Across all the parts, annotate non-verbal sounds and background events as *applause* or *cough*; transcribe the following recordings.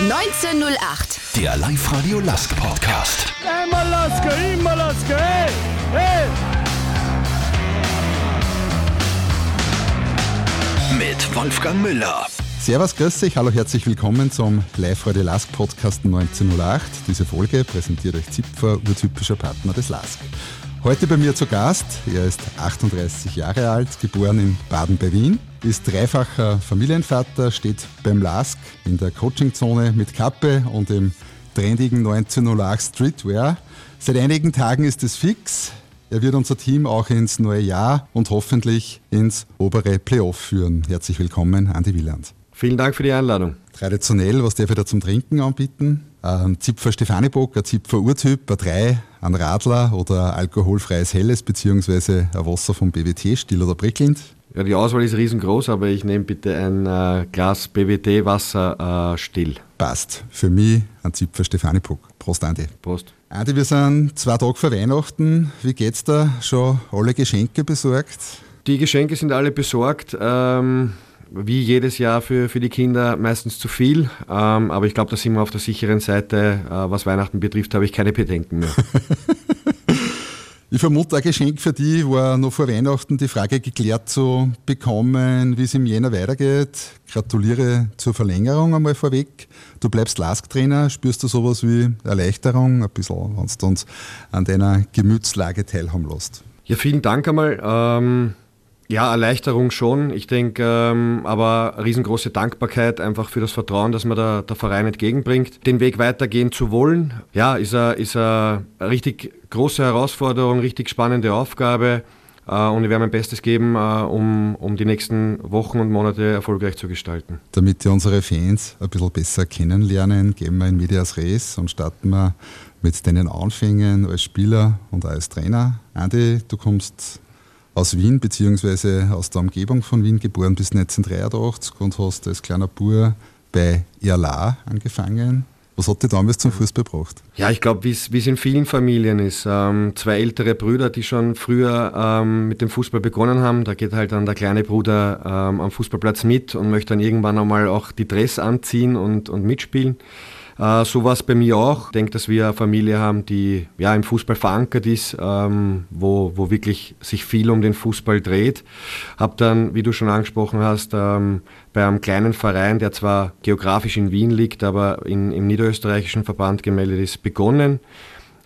1908. Der Live-Radio Lask Podcast. Einmal Lasker, immer Lasker, hey, hey. Mit Wolfgang Müller. Servus, grüß dich, hallo, herzlich willkommen zum Live-Radio Lask Podcast 1908. Diese Folge präsentiert euch Zipfer, urtypischer Partner des Lask. Heute bei mir zu Gast, er ist 38 Jahre alt, geboren in Baden bei Wien, ist dreifacher Familienvater, steht beim LASK in der Coachingzone mit Kappe und im trendigen 1908 Streetwear. Seit einigen Tagen ist es fix. Er wird unser Team auch ins neue Jahr und hoffentlich ins obere Playoff führen. Herzlich willkommen, Andi Wieland. Vielen Dank für die Einladung. Traditionell, was darf ich da zum Trinken anbieten? Ein Zipfer Stefanibock, ein Zipfer Urtyp, ein 3, ein Radler oder alkoholfreies Helles beziehungsweise ein Wasser vom BWT, still oder prickelnd. Ja, die Auswahl ist riesengroß, aber ich nehme bitte ein äh, Glas BWT-Wasser äh, still. Passt. Für mich ein Zipfer Stefanibock. Prost, Andi. Prost. Andi, wir sind zwei Tage vor Weihnachten. Wie geht's da? Schon alle Geschenke besorgt? Die Geschenke sind alle besorgt. Ähm, wie jedes Jahr für, für die Kinder meistens zu viel. Ähm, aber ich glaube, da sind wir auf der sicheren Seite. Äh, was Weihnachten betrifft, habe ich keine Bedenken mehr. *laughs* Ich vermute, ein Geschenk für dich war noch vor Weihnachten die Frage geklärt zu bekommen, wie es im Jänner weitergeht. Gratuliere zur Verlängerung einmal vorweg. Du bleibst Lask-Trainer. Spürst du sowas wie Erleichterung, ein bisschen, wenn du uns an deiner Gemütslage teilhaben lässt? Ja, vielen Dank einmal. Ähm ja, Erleichterung schon. Ich denke, ähm, aber riesengroße Dankbarkeit einfach für das Vertrauen, das mir der, der Verein entgegenbringt. Den Weg weitergehen zu wollen, ja, ist eine, ist richtig große Herausforderung, richtig spannende Aufgabe. Äh, und ich werde mein Bestes geben, äh, um, um die nächsten Wochen und Monate erfolgreich zu gestalten. Damit wir unsere Fans ein bisschen besser kennenlernen, gehen wir in Medias Res und starten wir mit deinen Anfängen als Spieler und als Trainer. Andi, du kommst aus Wien bzw. aus der Umgebung von Wien geboren bis 1983 und hast als kleiner Bur bei Irla angefangen. Was hat dich damals zum Fußball gebracht? Ja, ich glaube, wie es in vielen Familien ist. Ähm, zwei ältere Brüder, die schon früher ähm, mit dem Fußball begonnen haben. Da geht halt dann der kleine Bruder ähm, am Fußballplatz mit und möchte dann irgendwann einmal auch die Dress anziehen und, und mitspielen. Äh, so war es bei mir auch. Ich denke, dass wir eine Familie haben, die ja, im Fußball verankert ist, ähm, wo, wo wirklich sich viel um den Fußball dreht. Habe dann, wie du schon angesprochen hast, ähm, bei einem kleinen Verein, der zwar geografisch in Wien liegt, aber in, im niederösterreichischen Verband gemeldet ist, begonnen.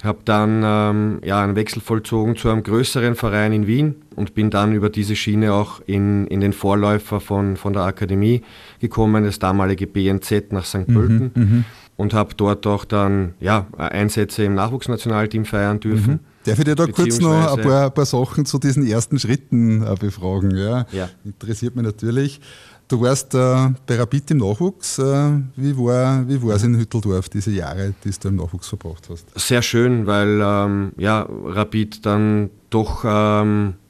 Habe dann ähm, ja, einen Wechsel vollzogen zu einem größeren Verein in Wien und bin dann über diese Schiene auch in, in den Vorläufer von, von der Akademie gekommen, das damalige BNZ nach St. Mhm, Pölten. Mhm, und habe dort auch dann ja, Einsätze im Nachwuchsnationalteam feiern dürfen. Mhm. Darf ich dir da kurz noch ein paar, ein paar, Sachen zu diesen ersten Schritten äh, befragen? Ja? ja? Interessiert mich natürlich. Du warst äh, bei Rapid im Nachwuchs. Äh, wie war wie es in Hütteldorf diese Jahre, die du im Nachwuchs verbracht hast? Sehr schön, weil ähm, ja, Rapid dann doch ähm, äh,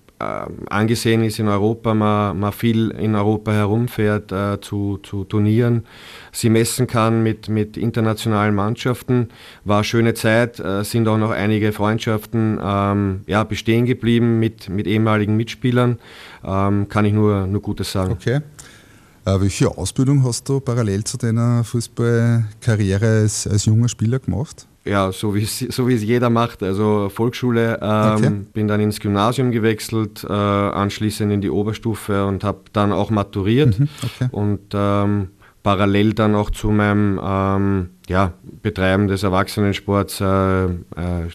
angesehen ist in Europa, man, man viel in Europa herumfährt äh, zu, zu Turnieren, sie messen kann mit, mit internationalen Mannschaften. War eine schöne Zeit, äh, sind auch noch einige Freundschaften ähm, ja, bestehen geblieben mit, mit ehemaligen Mitspielern. Ähm, kann ich nur, nur Gutes sagen. Okay. Äh, welche Ausbildung hast du parallel zu deiner Fußballkarriere als, als junger Spieler gemacht? Ja, so wie so es jeder macht. Also Volksschule, ähm, okay. bin dann ins Gymnasium gewechselt, äh, anschließend in die Oberstufe und habe dann auch maturiert mhm, okay. und ähm, parallel dann auch zu meinem ähm, ja, Betreiben des Erwachsenensports äh, äh,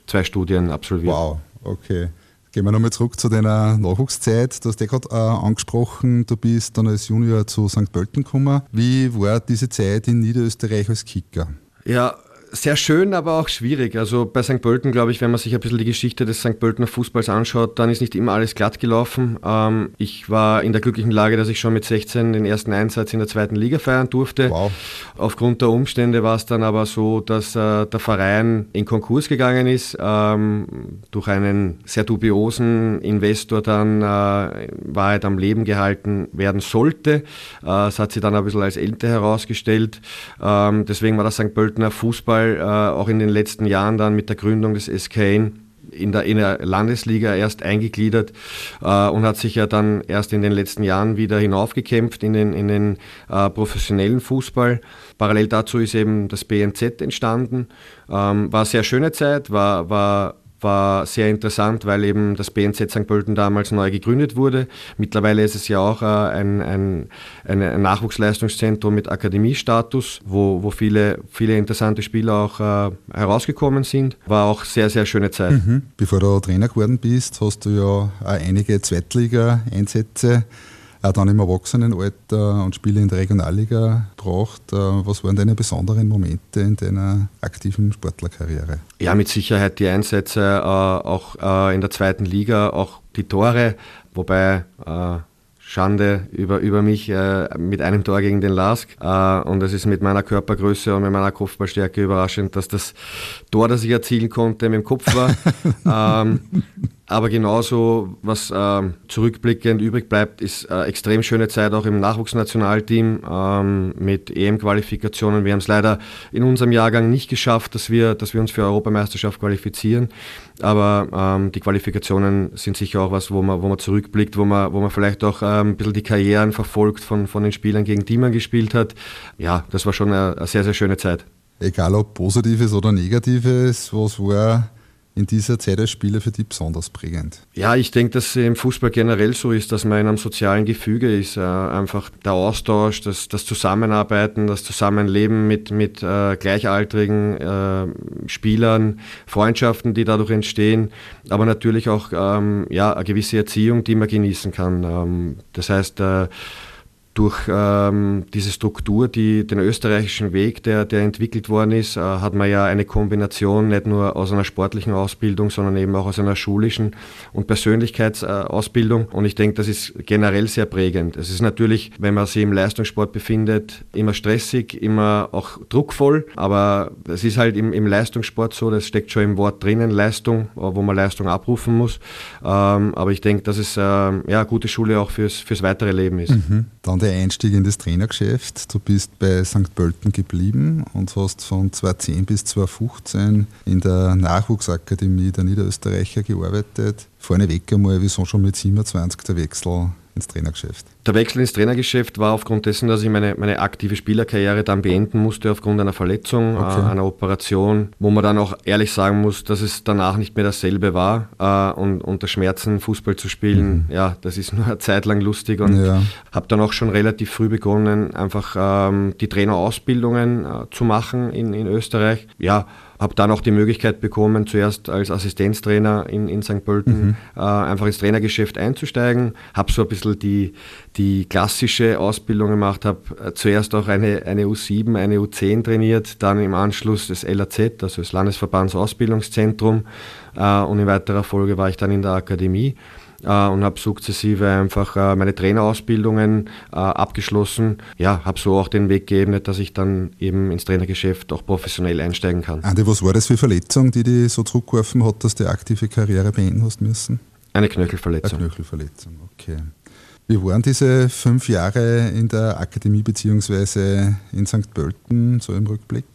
zwei Studien absolviert. Wow, okay. Gehen wir nochmal zurück zu deiner Nachwuchszeit. Du hast ja gerade äh, angesprochen, du bist dann als Junior zu St. Pölten gekommen. Wie war diese Zeit in Niederösterreich als Kicker? Ja, sehr schön, aber auch schwierig. Also bei St. Pölten, glaube ich, wenn man sich ein bisschen die Geschichte des St. Pöltener Fußballs anschaut, dann ist nicht immer alles glatt gelaufen. Ähm, ich war in der glücklichen Lage, dass ich schon mit 16 den ersten Einsatz in der zweiten Liga feiern durfte. Wow. Aufgrund der Umstände war es dann aber so, dass äh, der Verein in Konkurs gegangen ist. Ähm, durch einen sehr dubiosen Investor dann äh, Wahrheit am Leben gehalten werden sollte. Äh, hat sich dann ein bisschen als Ente herausgestellt. Ähm, deswegen war der St. Pöltener Fußball Fußball, äh, auch in den letzten Jahren dann mit der Gründung des SKN, in der, in der Landesliga erst eingegliedert äh, und hat sich ja dann erst in den letzten Jahren wieder hinaufgekämpft in den, in den äh, professionellen Fußball. Parallel dazu ist eben das BNZ entstanden. Ähm, war eine sehr schöne Zeit, war, war war sehr interessant, weil eben das BNZ St. Pölten damals neu gegründet wurde. Mittlerweile ist es ja auch äh, ein, ein, ein, Nachwuchsleistungszentrum mit Akademiestatus, wo, wo viele, viele interessante Spieler auch äh, herausgekommen sind. War auch sehr, sehr schöne Zeit. Mhm. Bevor du Trainer geworden bist, hast du ja einige Zweitliga-Einsätze auch dann im Erwachsenenalter und Spiele in der Regionalliga braucht. Äh, was waren deine besonderen Momente in deiner aktiven Sportlerkarriere? Ja, mit Sicherheit die Einsätze äh, auch äh, in der zweiten Liga, auch die Tore, wobei Schande über, über mich äh, mit einem Tor gegen den Lask. Äh, und es ist mit meiner Körpergröße und mit meiner Kopfballstärke überraschend, dass das Tor, das ich erzielen konnte, mit dem Kopf war. *laughs* ähm, aber genauso, was äh, zurückblickend übrig bleibt, ist eine extrem schöne Zeit auch im Nachwuchsnationalteam ähm, mit EM-Qualifikationen. Wir haben es leider in unserem Jahrgang nicht geschafft, dass wir, dass wir uns für Europameisterschaft qualifizieren. Aber ähm, die Qualifikationen sind sicher auch was, wo man, wo man zurückblickt, wo man, wo man vielleicht auch ähm, ein bisschen die Karrieren verfolgt von, von den Spielern, gegen die man gespielt hat. Ja, das war schon eine, eine sehr, sehr schöne Zeit. Egal ob Positives oder Negatives, was war in dieser Zeit als Spieler für dich besonders prägend? Ja, ich denke, dass es im Fußball generell so ist, dass man in einem sozialen Gefüge ist. Äh, einfach der Austausch, das, das, Zusammenarbeiten, das Zusammenleben mit, mit äh, gleichaltrigen äh, Spielern, Freundschaften, die dadurch entstehen, aber natürlich auch ähm, ja, eine gewisse Erziehung, die man genießen kann. Ähm, das heißt, äh, durch ähm, diese Struktur, die, den österreichischen Weg, der, der entwickelt worden ist, äh, hat man ja eine Kombination nicht nur aus einer sportlichen Ausbildung, sondern eben auch aus einer schulischen und Persönlichkeitsausbildung. Und ich denke, das ist generell sehr prägend. Es ist natürlich, wenn man sich im Leistungssport befindet, immer stressig, immer auch druckvoll, aber es ist halt im, im Leistungssport so, das steckt schon im Wort drinnen, Leistung, wo man Leistung abrufen muss. Ähm, aber ich denke, dass es äh, ja, eine gute Schule auch fürs, fürs weitere Leben ist. Mhm. Dann der Einstieg in das Trainergeschäft. Du bist bei St. Pölten geblieben und hast von 2010 bis 2015 in der Nachwuchsakademie der Niederösterreicher gearbeitet. Vorneweg einmal, wieso schon mit 27 der Wechsel ins Trainergeschäft? Der Wechsel ins Trainergeschäft war aufgrund dessen, dass ich meine, meine aktive Spielerkarriere dann beenden musste aufgrund einer Verletzung, okay. äh, einer Operation, wo man dann auch ehrlich sagen muss, dass es danach nicht mehr dasselbe war äh, und unter Schmerzen Fußball zu spielen, mhm. ja, das ist *laughs* nur eine Zeit lang lustig und ja. habe dann auch schon relativ früh begonnen, einfach ähm, die Trainerausbildungen äh, zu machen in, in Österreich. Ja, habe dann auch die Möglichkeit bekommen, zuerst als Assistenztrainer in, in St. Pölten mhm. äh, einfach ins Trainergeschäft einzusteigen. Habe so ein bisschen die, die klassische Ausbildung gemacht, habe äh, zuerst auch eine, eine U7, eine U10 trainiert, dann im Anschluss das LAZ, also das Landesverbandsausbildungszentrum äh, und in weiterer Folge war ich dann in der Akademie und habe sukzessive einfach äh, meine Trainerausbildungen äh, abgeschlossen. Ja, habe so auch den Weg geebnet, dass ich dann eben ins Trainergeschäft auch professionell einsteigen kann. Andi, was war das für Verletzung, die dich so zurückgeworfen hat, dass du die aktive Karriere beenden hast müssen? Eine Knöchelverletzung. Eine Knöchelverletzung, okay. Wie waren diese fünf Jahre in der Akademie bzw. in St. Pölten so im Rückblick?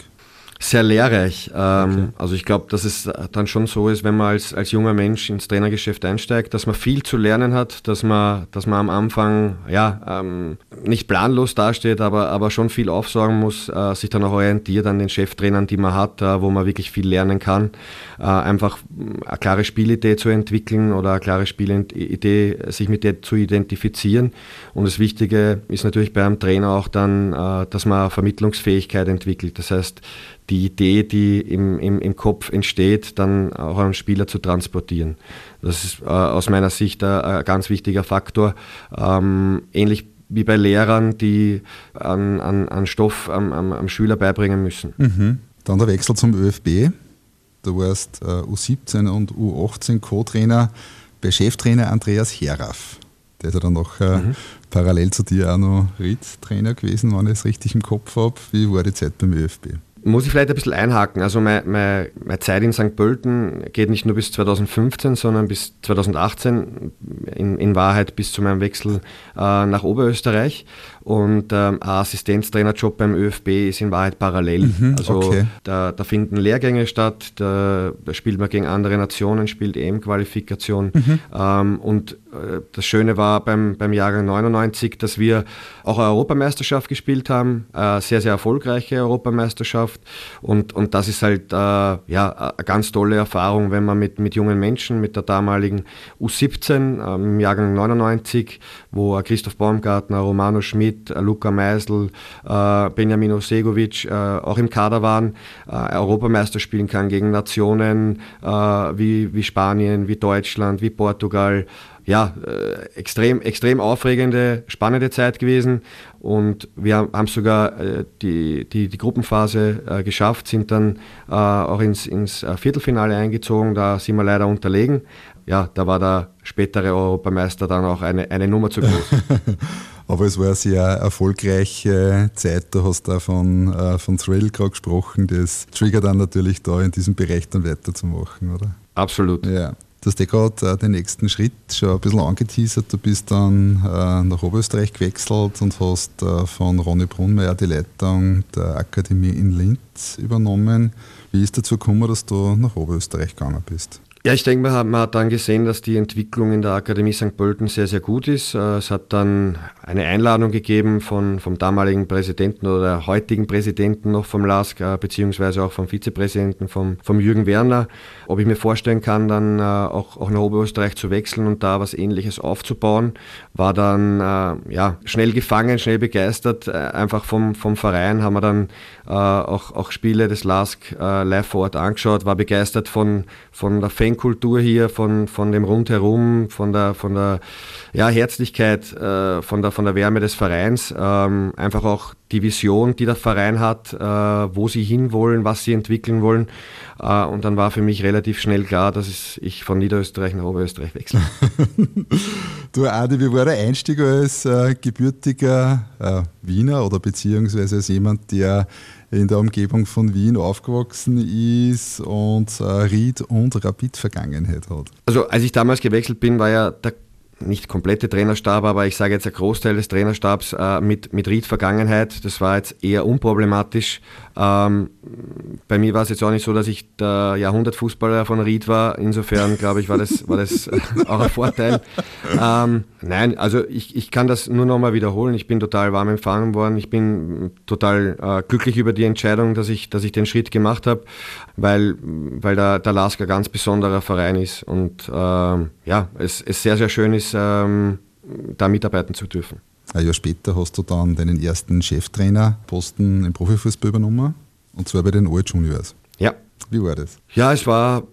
Sehr lehrreich. Ähm, okay. Also ich glaube, dass es dann schon so ist, wenn man als, als junger Mensch ins Trainergeschäft einsteigt, dass man viel zu lernen hat, dass man, dass man am Anfang ja, ähm, nicht planlos dasteht, aber, aber schon viel aufsorgen muss, äh, sich dann auch orientiert an den Cheftrainern, die man hat, äh, wo man wirklich viel lernen kann. Äh, einfach eine klare Spielidee zu entwickeln oder eine klare Spielidee, sich mit der zu identifizieren. Und das Wichtige ist natürlich beim Trainer auch dann, äh, dass man Vermittlungsfähigkeit entwickelt. Das heißt, die Idee, die im, im, im Kopf entsteht, dann auch an Spieler zu transportieren. Das ist äh, aus meiner Sicht ein, ein ganz wichtiger Faktor. Ähm, ähnlich wie bei Lehrern, die an, an, an Stoff am, am, am Schüler beibringen müssen. Mhm. Dann der Wechsel zum ÖFB. Du warst äh, U17 und U18 Co-Trainer bei Cheftrainer Andreas Heraff. Der ist ja dann noch äh, mhm. parallel zu dir auch noch Ritt-Trainer gewesen, wenn ich es richtig im Kopf habe. Wie war die Zeit beim ÖFB? Muss ich vielleicht ein bisschen einhaken. Also meine, meine, meine, Zeit in St. Pölten geht nicht nur bis 2015, sondern bis 2018, in, in Wahrheit bis zu meinem Wechsel äh, nach Oberösterreich. Und ähm, ein Assistenztrainerjob beim ÖFB ist in Wahrheit parallel. Mhm, also okay. da, da, finden Lehrgänge statt, da, da, spielt man gegen andere Nationen, spielt EM-Qualifikation. Mhm. Ähm, und äh, das Schöne war beim, beim Jahrgang 99, dass wir auch eine Europameisterschaft gespielt haben, eine sehr, sehr erfolgreiche Europameisterschaft. Und, und das ist halt äh, ja, eine ganz tolle Erfahrung, wenn man mit, mit jungen Menschen, mit der damaligen U17 äh, im Jahrgang 99, wo Christoph Baumgartner, Romano Schmidt, Luca Meisel, äh, Benjamin Osegovic äh, auch im Kader waren, äh, Europameister spielen kann gegen Nationen wie, wie Spanien, wie Deutschland, wie Portugal ja, äh, extrem, extrem aufregende, spannende Zeit gewesen. Und wir haben sogar äh, die, die, die Gruppenphase äh, geschafft, sind dann äh, auch ins, ins äh, Viertelfinale eingezogen. Da sind wir leider unterlegen. Ja, da war der spätere Europameister dann auch eine, eine Nummer zu groß. *laughs* Aber es war eine sehr erfolgreiche Zeit. Du hast da von, äh, von Thrill gerade gesprochen. Das triggert dann natürlich da in diesem Bereich dann weiterzumachen, oder? Absolut. Ja. Du hast gerade äh, den nächsten Schritt schon ein bisschen angeteasert. Du bist dann äh, nach Oberösterreich gewechselt und hast äh, von Ronny Brunmeier die Leitung der Akademie in Linz übernommen. Wie ist dazu gekommen, dass du nach Oberösterreich gegangen bist? Ja, ich denke, man hat, dann gesehen, dass die Entwicklung in der Akademie St. Pölten sehr, sehr gut ist. Äh, es hat dann eine Einladung gegeben von, vom damaligen Präsidenten oder heutigen Präsidenten noch vom LASK, äh, beziehungsweise auch vom Vizepräsidenten, vom, vom Jürgen Werner, ob ich mir vorstellen kann, dann äh, auch, auch nach Oberösterreich zu wechseln und da was Ähnliches aufzubauen. War dann ja, schnell gefangen, schnell begeistert, einfach vom, vom Verein, haben wir dann auch, auch Spiele des LASK live vor Ort angeschaut, war begeistert von, von der Fan Fankultur hier, von, von dem Rundherum, von der, von der ja, Herzlichkeit, äh, von, der, von der Wärme des Vereins, ähm, einfach auch die Vision, die der Verein hat, äh, wo sie hinwollen, was sie entwickeln wollen. Äh, und dann war für mich relativ schnell klar, dass ich von Niederösterreich nach Oberösterreich wechsle. *laughs* du Adi, wie war der Einstieg als äh, gebürtiger Wiener oder beziehungsweise als jemand, der in der Umgebung von Wien aufgewachsen ist und Ried und Rapid-Vergangenheit hat? Also als ich damals gewechselt bin, war ja der nicht komplette Trainerstab, aber ich sage jetzt ein Großteil des Trainerstabs äh, mit, mit Ried-Vergangenheit. Das war jetzt eher unproblematisch. Ähm, bei mir war es jetzt auch nicht so, dass ich der Jahrhundertfußballer von Ried war. Insofern, glaube ich, war das, war das *laughs* auch ein Vorteil. Ähm, nein, also ich, ich kann das nur nochmal wiederholen. Ich bin total warm empfangen worden. Ich bin total äh, glücklich über die Entscheidung, dass ich, dass ich den Schritt gemacht habe, weil, weil der, der LASK ein ganz besonderer Verein ist und äh, ja, es, es sehr, sehr schön ist, ähm, da mitarbeiten zu dürfen. Ein Jahr später hast du dann deinen ersten Cheftrainerposten im Profifußball übernommen, und zwar bei den Old Juniors. Ja. Wie war das? Ja, es war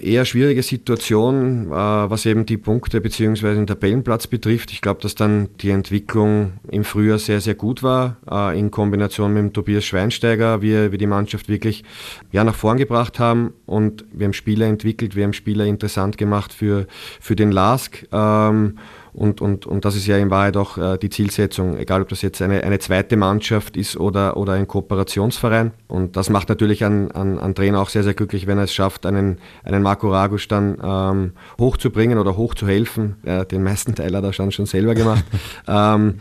eher schwierige Situation, äh, was eben die Punkte bzw. den Tabellenplatz betrifft. Ich glaube, dass dann die Entwicklung im Frühjahr sehr, sehr gut war, äh, in Kombination mit Tobias Schweinsteiger, wie wir die Mannschaft wirklich ja, nach vorn gebracht haben und wir haben Spieler entwickelt, wir haben Spieler interessant gemacht für, für den LASK. Ähm, und, und, und das ist ja in Wahrheit auch äh, die Zielsetzung, egal ob das jetzt eine, eine zweite Mannschaft ist oder, oder ein Kooperationsverein. Und das macht natürlich einen, einen, einen Trainer auch sehr, sehr glücklich, wenn er es schafft, einen, einen Marco Ragusch dann ähm, hochzubringen oder hochzuhelfen. Äh, den meisten Teil hat er schon, schon selber gemacht. *laughs* ähm,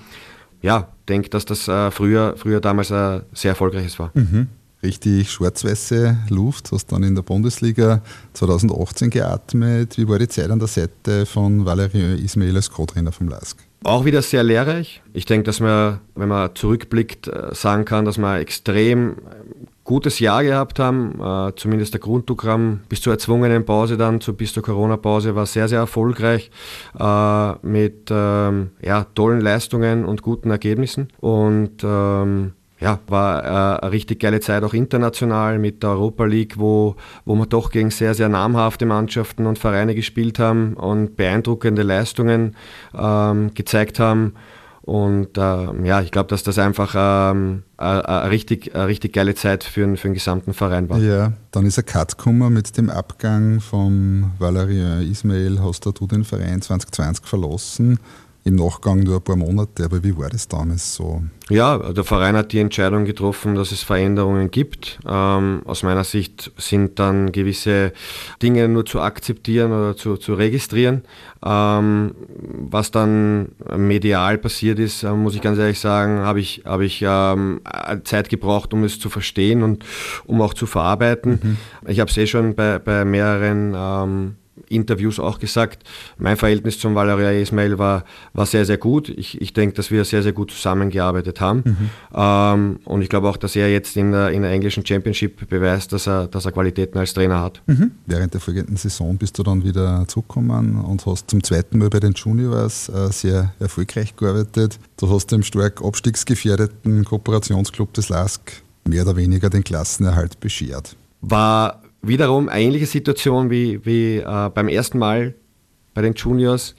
ja, denke, dass das äh, früher, früher damals äh, sehr erfolgreiches war. Mhm richtig schwarz-weiße Luft, hast dann in der Bundesliga 2018 geatmet. Wie war die Zeit an der Seite von Valerien Ismail als Co-Trainer vom LASK? Auch wieder sehr lehrreich. Ich denke, dass man, wenn man zurückblickt, äh, sagen kann, dass wir ein extrem gutes Jahr gehabt haben. Äh, zumindest der Grundprogramm bis zur erzwungenen Pause dann, bis zur Corona-Pause, war sehr, sehr erfolgreich äh, mit ähm, ja, tollen Leistungen und guten Ergebnissen. Und ähm, ja, war äh, eine richtig geile Zeit auch international mit der Europa League, wo, wo wir doch gegen sehr, sehr namhafte Mannschaften und Vereine gespielt haben und beeindruckende Leistungen ähm, gezeigt haben. Und äh, ja, ich glaube, dass das einfach ähm, eine, richtig, eine richtig geile Zeit für, für den gesamten Verein war. Ja, dann ist ein Cut gekommen mit dem Abgang von Valerien Ismail. Hast du den Verein 2020 verlassen? Im Nachgang nur ein paar Monate, aber wie war das damals so? Ja, der Verein hat die Entscheidung getroffen, dass es Veränderungen gibt. Ähm, aus meiner Sicht sind dann gewisse Dinge nur zu akzeptieren oder zu, zu registrieren. Ähm, was dann medial passiert ist, äh, muss ich ganz ehrlich sagen, habe ich, hab ich ähm, Zeit gebraucht, um es zu verstehen und um auch zu verarbeiten. Mhm. Ich habe es eh schon bei, bei mehreren ähm, Interviews auch gesagt, mein Verhältnis zum Valeria Ismail war, war sehr, sehr gut. Ich, ich denke, dass wir sehr, sehr gut zusammengearbeitet haben. Mhm. Ähm, und ich glaube auch, dass er jetzt in der, in der englischen Championship beweist, dass er, dass er Qualitäten als Trainer hat. Mhm. Während der folgenden Saison bist du dann wieder zurückgekommen und hast zum zweiten Mal bei den Juniors äh, sehr erfolgreich gearbeitet. Du hast dem stark abstiegsgefährdeten Kooperationsclub des LASK mehr oder weniger den Klassenerhalt beschert. War wiederum eine ähnliche Situation wie, wie äh, beim ersten Mal bei den Juniors.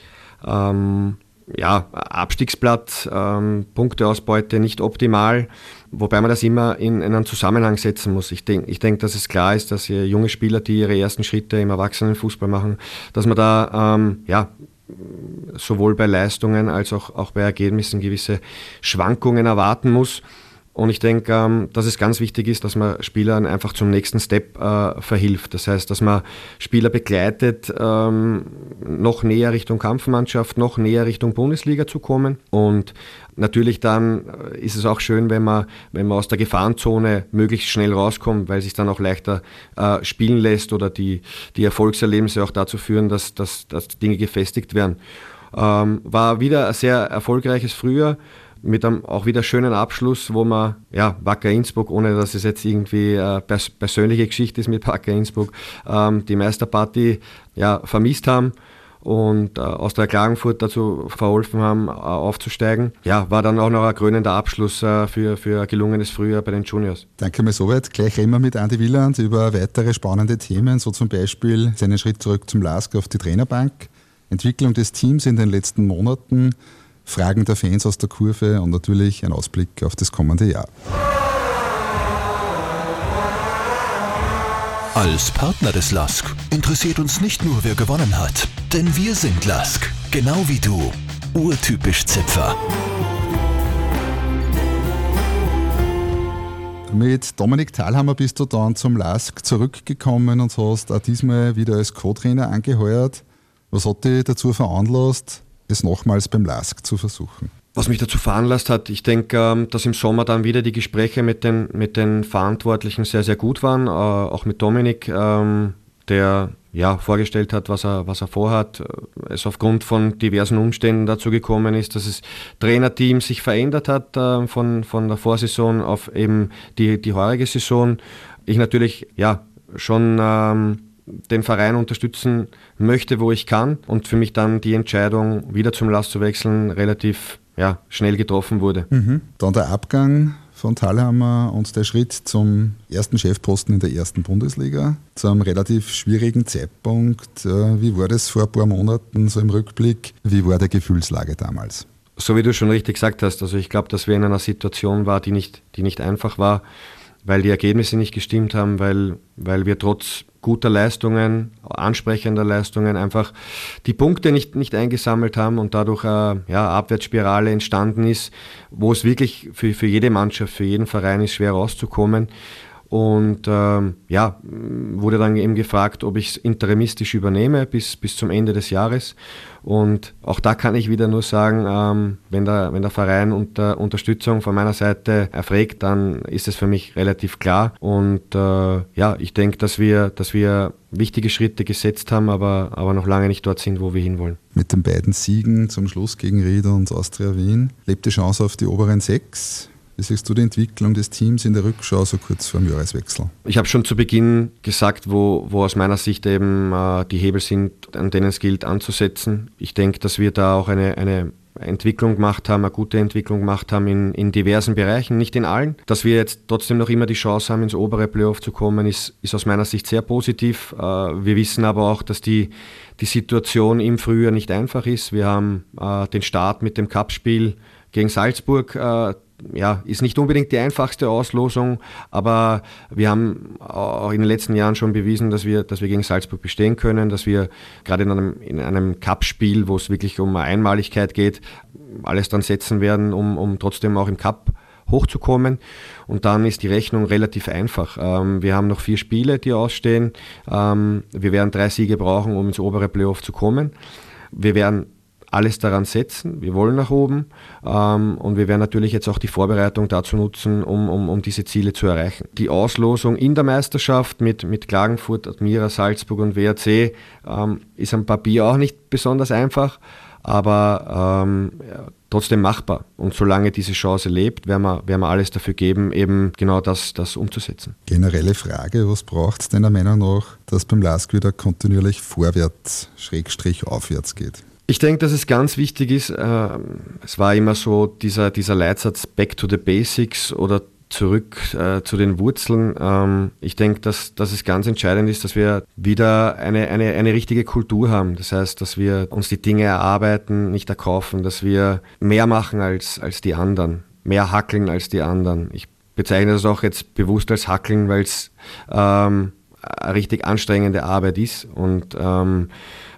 Ähm, ja, Abstiegsplatz, ähm, Punkteausbeute nicht optimal, wobei man das immer in, in einen Zusammenhang setzen muss. Ich denke, ich denk, dass es klar ist, dass junge Spieler, die ihre ersten Schritte im Erwachsenenfußball machen, dass man da ähm, ja, sowohl bei Leistungen als auch, auch bei Ergebnissen gewisse Schwankungen erwarten muss. Und ich denke, ähm, dass es ganz wichtig ist, dass man Spielern einfach zum nächsten Step äh, verhilft. Das heißt, dass man Spieler begleitet, ähm, noch näher Richtung Kampfmannschaft, noch näher Richtung Bundesliga zu kommen. Und natürlich dann äh, ist es auch schön, wenn man, wenn man aus der Gefahrenzone möglichst schnell rauskommt, weil sich dann auch leichter äh, spielen lässt oder die, die Erfolgserlebnisse auch dazu führen, dass, dass, dass Dinge gefestigt werden. Ähm, war wieder ein sehr erfolgreiches Frühjahr mit einem auch wieder schönen Abschluss, wo man, ja, Wacker Innsbruck, ohne dass es jetzt irgendwie äh, pers persönliche Geschichte ist mit Wacker Innsbruck, ähm, die Meisterparty ja, vermisst haben und äh, aus der Klagenfurt dazu verholfen haben, äh, aufzusteigen. Ja, war dann auch noch ein krönender Abschluss äh, für, für ein gelungenes Frühjahr bei den Juniors. Danke mal soweit. Gleich reden wir mit Andy Wieland über weitere spannende Themen, so zum Beispiel seinen Schritt zurück zum LASK auf die Trainerbank, Entwicklung des Teams in den letzten Monaten, Fragen der Fans aus der Kurve und natürlich ein Ausblick auf das kommende Jahr. Als Partner des LASK interessiert uns nicht nur, wer gewonnen hat, denn wir sind LASK, genau wie du. Urtypisch Zipfer. Mit Dominik Thalhammer bist du dann zum LASK zurückgekommen und hast auch diesmal wieder als Co-Trainer angeheuert. Was hat dich dazu veranlasst, es nochmals beim LASK zu versuchen. Was mich dazu veranlasst hat, ich denke, ähm, dass im Sommer dann wieder die Gespräche mit den, mit den Verantwortlichen sehr, sehr gut waren, äh, auch mit Dominik, ähm, der ja, vorgestellt hat, was er, was er vorhat. Es aufgrund von diversen Umständen dazu gekommen ist, dass das Trainerteam sich verändert hat äh, von, von der Vorsaison auf eben die, die heurige Saison. Ich natürlich ja, schon ähm, den Verein unterstützen möchte, wo ich kann und für mich dann die Entscheidung, wieder zum Last zu wechseln, relativ ja, schnell getroffen wurde. Mhm. Dann der Abgang von Thalhammer und der Schritt zum ersten Chefposten in der ersten Bundesliga zu einem relativ schwierigen Zeitpunkt. Äh, wie war das vor ein paar Monaten so im Rückblick? Wie war der Gefühlslage damals? So wie du schon richtig gesagt hast, also ich glaube, dass wir in einer Situation waren, die nicht, die nicht einfach war, weil die Ergebnisse nicht gestimmt haben, weil, weil wir trotz guter Leistungen, ansprechender Leistungen einfach die Punkte nicht, nicht eingesammelt haben und dadurch eine ja, Abwärtsspirale entstanden ist, wo es wirklich für, für jede Mannschaft, für jeden Verein ist, schwer rauszukommen. Und ähm, ja, wurde dann eben gefragt, ob ich es interimistisch übernehme bis, bis zum Ende des Jahres. Und auch da kann ich wieder nur sagen, ähm, wenn, der, wenn der Verein unter Unterstützung von meiner Seite erfragt, dann ist es für mich relativ klar. Und äh, ja, ich denke, dass wir, dass wir wichtige Schritte gesetzt haben, aber, aber noch lange nicht dort sind, wo wir hinwollen. Mit den beiden Siegen zum Schluss gegen Rieder und Austria Wien lebt die Chance auf die oberen sechs. Wie siehst du die Entwicklung des Teams in der Rückschau so kurz vor dem Jahreswechsel? Ich habe schon zu Beginn gesagt, wo, wo aus meiner Sicht eben äh, die Hebel sind, an denen es gilt anzusetzen. Ich denke, dass wir da auch eine, eine Entwicklung gemacht haben, eine gute Entwicklung gemacht haben in, in diversen Bereichen, nicht in allen. Dass wir jetzt trotzdem noch immer die Chance haben, ins obere Playoff zu kommen, ist, ist aus meiner Sicht sehr positiv. Äh, wir wissen aber auch, dass die, die Situation im Frühjahr nicht einfach ist. Wir haben äh, den Start mit dem Cup-Spiel gegen Salzburg, äh, ja, ist nicht unbedingt die einfachste Auslosung, aber wir haben auch in den letzten Jahren schon bewiesen, dass wir, dass wir gegen Salzburg bestehen können, dass wir gerade in einem, in einem Cup-Spiel, wo es wirklich um Einmaligkeit geht, alles dann setzen werden, um, um trotzdem auch im Cup hochzukommen. Und dann ist die Rechnung relativ einfach. Ähm, wir haben noch vier Spiele, die ausstehen. Ähm, wir werden drei Siege brauchen, um ins obere Playoff zu kommen. Wir werden alles daran setzen. Wir wollen nach oben ähm, und wir werden natürlich jetzt auch die Vorbereitung dazu nutzen, um, um, um diese Ziele zu erreichen. Die Auslosung in der Meisterschaft mit, mit Klagenfurt, Admira, Salzburg und WRC ähm, ist am Papier auch nicht besonders einfach, aber ähm, trotzdem machbar. Und solange diese Chance lebt, werden wir, werden wir alles dafür geben, eben genau das, das umzusetzen. Generelle Frage, was braucht es deiner Meinung nach, dass beim LASK wieder kontinuierlich vorwärts, schrägstrich aufwärts geht? Ich denke, dass es ganz wichtig ist, äh, es war immer so dieser, dieser Leitsatz Back to the Basics oder zurück äh, zu den Wurzeln. Ähm, ich denke, dass, dass es ganz entscheidend ist, dass wir wieder eine, eine, eine richtige Kultur haben. Das heißt, dass wir uns die Dinge erarbeiten, nicht erkaufen, dass wir mehr machen als, als die anderen, mehr hackeln als die anderen. Ich bezeichne das auch jetzt bewusst als hackeln, weil es ähm, eine richtig anstrengende Arbeit ist und ähm,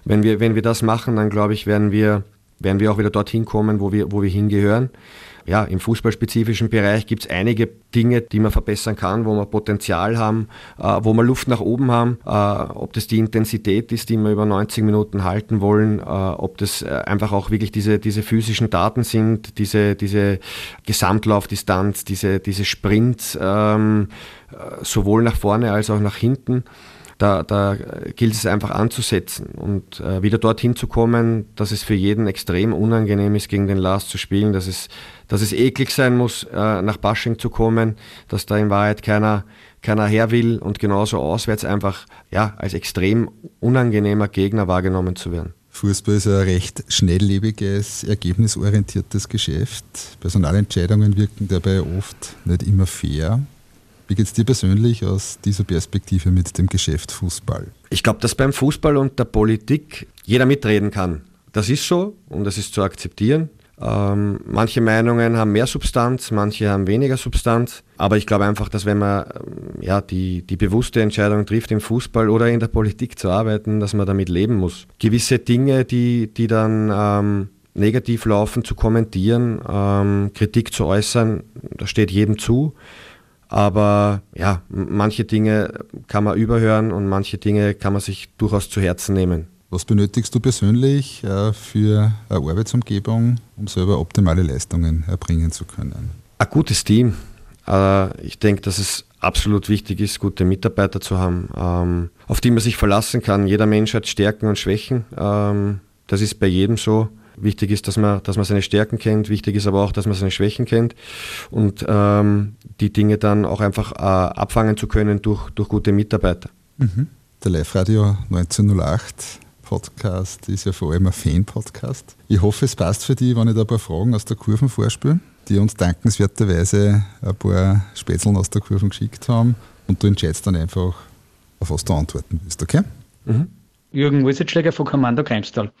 wenn wir, wenn wir das machen, dann glaube ich, werden wir, werden wir auch wieder dorthin kommen, wo wir, wo wir hingehören. Ja, im fußballspezifischen Bereich gibt es einige Dinge, die man verbessern kann, wo wir Potenzial haben, äh, wo wir Luft nach oben haben. Äh, ob das die Intensität ist, die wir über 90 Minuten halten wollen, äh, ob das äh, einfach auch wirklich diese, diese physischen Daten sind, diese, diese Gesamtlaufdistanz, diese, diese Sprints, ähm, äh, sowohl nach vorne als auch nach hinten da, da gilt es einfach anzusetzen und äh, wieder dorthin zu kommen, dass es für jeden extrem unangenehm ist, gegen den Last zu spielen, dass es, dass es eklig sein muss, äh, nach Bashing zu kommen, dass da in Wahrheit keiner, keiner her will und genauso auswärts einfach ja, als extrem unangenehmer Gegner wahrgenommen zu werden. Fußball ist ein recht schnelllebiges, ergebnisorientiertes Geschäft. Personalentscheidungen wirken dabei oft nicht immer fair. Wie geht es dir persönlich aus dieser Perspektive mit dem Geschäft Fußball? Ich glaube, dass beim Fußball und der Politik jeder mitreden kann. Das ist so und das ist zu akzeptieren. Ähm, manche Meinungen haben mehr Substanz, manche haben weniger Substanz. Aber ich glaube einfach, dass wenn man ähm, ja, die, die bewusste Entscheidung trifft, im Fußball oder in der Politik zu arbeiten, dass man damit leben muss. Gewisse Dinge, die, die dann ähm, negativ laufen, zu kommentieren, ähm, Kritik zu äußern, das steht jedem zu. Aber ja, manche Dinge kann man überhören und manche Dinge kann man sich durchaus zu Herzen nehmen. Was benötigst du persönlich äh, für eine Arbeitsumgebung, um selber optimale Leistungen erbringen zu können? Ein gutes Team. Äh, ich denke, dass es absolut wichtig ist, gute Mitarbeiter zu haben, ähm, auf die man sich verlassen kann. Jeder Mensch hat Stärken und Schwächen. Ähm, das ist bei jedem so. Wichtig ist, dass man, dass man seine Stärken kennt, wichtig ist aber auch, dass man seine Schwächen kennt und ähm, die Dinge dann auch einfach äh, abfangen zu können durch, durch gute Mitarbeiter. Mhm. Der Live-Radio 1908 Podcast ist ja vor allem ein Fan-Podcast. Ich hoffe, es passt für dich, wenn ich da ein paar Fragen aus der Kurven vorspiele, die uns dankenswerterweise ein paar Spätzeln aus der Kurven geschickt haben und du entscheidest dann einfach, auf was du antworten willst, okay? Mhm. Jürgen Wurzelschläger von Kommando Kreimstal.